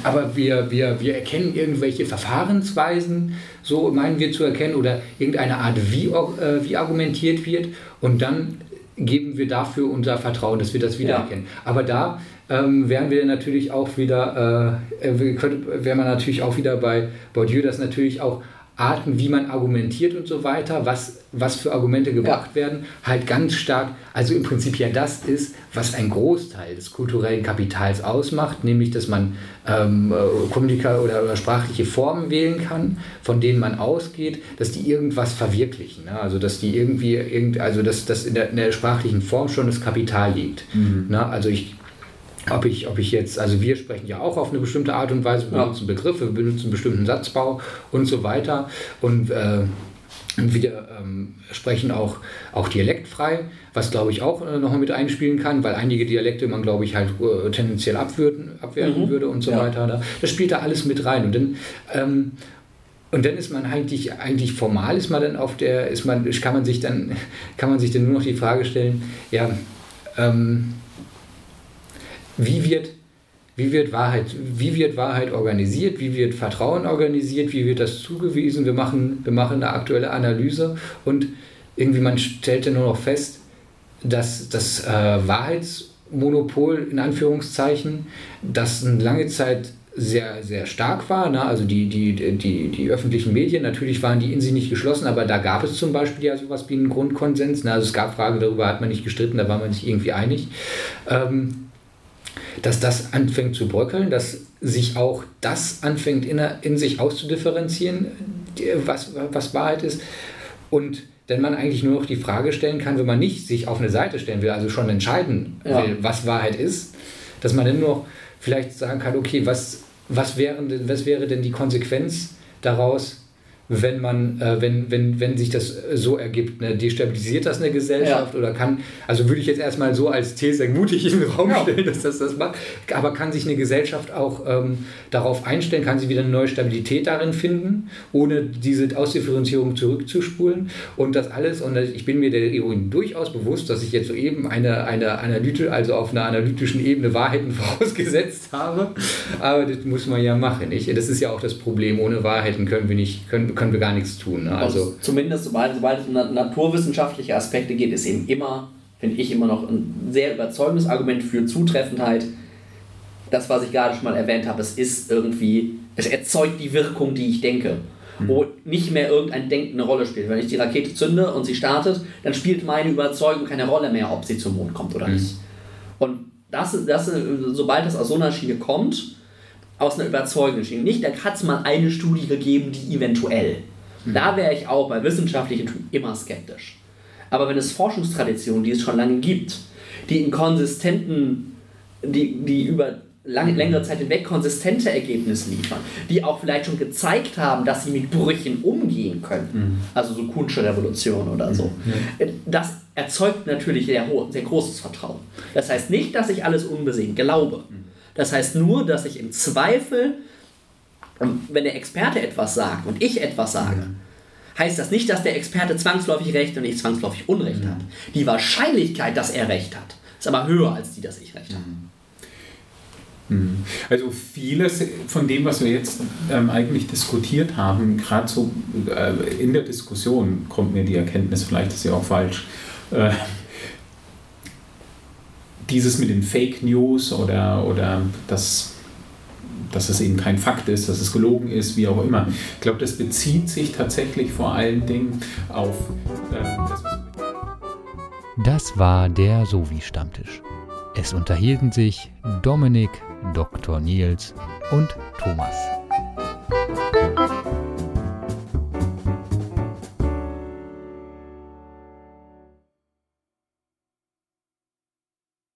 aber wir, wir, wir erkennen irgendwelche Verfahrensweisen, so meinen wir zu erkennen, oder irgendeine Art, wie, äh, wie argumentiert wird. Und dann geben wir dafür unser Vertrauen, dass wir das wiedererkennen. Ja. Aber da ähm, wären wir natürlich auch wieder, äh, äh wäre man natürlich auch wieder bei Bourdieu, dass natürlich auch Arten, wie man argumentiert und so weiter, was, was für Argumente gebracht ja. werden, halt ganz stark, also im Prinzip ja das ist, was ein Großteil des kulturellen Kapitals ausmacht, nämlich dass man ähm, äh, Kommunika oder, oder, sprachliche Formen wählen kann, von denen man ausgeht, dass die irgendwas verwirklichen. Ne? Also dass die irgendwie, irgend, also dass, dass in, der, in der sprachlichen Form schon das Kapital liegt. Mhm. Ne? Also ich ob ich, ob ich jetzt, also wir sprechen ja auch auf eine bestimmte Art und Weise, wir benutzen Begriffe, wir benutzen einen bestimmten Satzbau und so weiter. Und äh, wir ähm, sprechen auch, auch dialektfrei, was glaube ich auch äh, nochmal mit einspielen kann, weil einige Dialekte man glaube ich halt äh, tendenziell abwerten, abwerten mhm. würde und so ja. weiter. Das spielt da alles mit rein. Und dann, ähm, und dann ist man eigentlich, eigentlich formal ist man dann auf der, ist man, kann man sich dann, kann man sich dann nur noch die Frage stellen, ja, ähm, wie wird, wie wird, Wahrheit, wie wird Wahrheit organisiert, wie wird Vertrauen organisiert, wie wird das zugewiesen. Wir machen, wir machen eine aktuelle Analyse und irgendwie man stellte nur noch fest, dass das äh, Wahrheitsmonopol in Anführungszeichen, das eine lange Zeit sehr, sehr stark war. Ne? Also die, die, die, die öffentlichen Medien, natürlich waren die in sich nicht geschlossen, aber da gab es zum Beispiel ja sowas wie einen Grundkonsens. Ne? Also es gab Fragen darüber, hat man nicht gestritten, da war man sich irgendwie einig. Ähm, dass das anfängt zu bröckeln, dass sich auch das anfängt in, in sich auszudifferenzieren, was, was Wahrheit ist. Und denn man eigentlich nur noch die Frage stellen kann, wenn man nicht sich auf eine Seite stellen will, also schon entscheiden ja. will, was Wahrheit ist, dass man dann nur vielleicht sagen kann, okay, was, was, wäre, was wäre denn die Konsequenz daraus, wenn man, äh, wenn, wenn, wenn sich das so ergibt. Ne? Destabilisiert das eine Gesellschaft ja. oder kann, also würde ich jetzt erstmal so als These mutig in den Raum ja. stellen, dass das das macht, aber kann sich eine Gesellschaft auch ähm, darauf einstellen, kann sie wieder eine neue Stabilität darin finden, ohne diese Ausdifferenzierung zurückzuspulen und das alles, und ich bin mir der Ironie durchaus bewusst, dass ich jetzt soeben eine, eine Analyte, also auf einer analytischen Ebene Wahrheiten vorausgesetzt habe, aber das muss man ja machen, nicht? Das ist ja auch das Problem, ohne Wahrheiten können wir nicht, können, können wir gar nichts tun. Ne? Also, also zumindest sobald, sobald es um naturwissenschaftliche Aspekte geht, ist eben immer, finde ich, immer noch ein sehr überzeugendes Argument für Zutreffendheit. Das, was ich gerade schon mal erwähnt habe, es ist irgendwie, es erzeugt die Wirkung, die ich denke. Mhm. Wo nicht mehr irgendein Denken eine Rolle spielt. Wenn ich die Rakete zünde und sie startet, dann spielt meine Überzeugung keine Rolle mehr, ob sie zum Mond kommt oder mhm. nicht. Und das, das, sobald es aus so einer Schiene kommt, aus einer überzeugenden Schiene. Nicht, da hat es mal eine Studie gegeben, die eventuell. Da wäre ich auch bei wissenschaftlichen Studien immer skeptisch. Aber wenn es Forschungstraditionen, die es schon lange gibt, die in konsistenten, die, die über lange, längere Zeit hinweg konsistente Ergebnisse liefern, die auch vielleicht schon gezeigt haben, dass sie mit Brüchen umgehen können, mhm. also so Kunsche Revolution oder so, mhm. das erzeugt natürlich sehr, sehr großes Vertrauen. Das heißt nicht, dass ich alles unbesehen glaube. Das heißt nur, dass ich im Zweifel, wenn der Experte etwas sagt und ich etwas sage, heißt das nicht, dass der Experte zwangsläufig Recht und ich zwangsläufig Unrecht mhm. hat. Die Wahrscheinlichkeit, dass er Recht hat, ist aber höher als die, dass ich Recht habe. Mhm. Mhm. Also vieles von dem, was wir jetzt ähm, eigentlich diskutiert haben, gerade so äh, in der Diskussion kommt mir die Erkenntnis, vielleicht ist sie auch falsch, äh, dieses mit den Fake News oder, oder das dass es eben kein Fakt ist, dass es gelogen ist, wie auch immer. Ich glaube, das bezieht sich tatsächlich vor allen Dingen auf äh, das, was Das war der Sovi-Stammtisch. Es unterhielten sich Dominik, Dr. Nils und Thomas.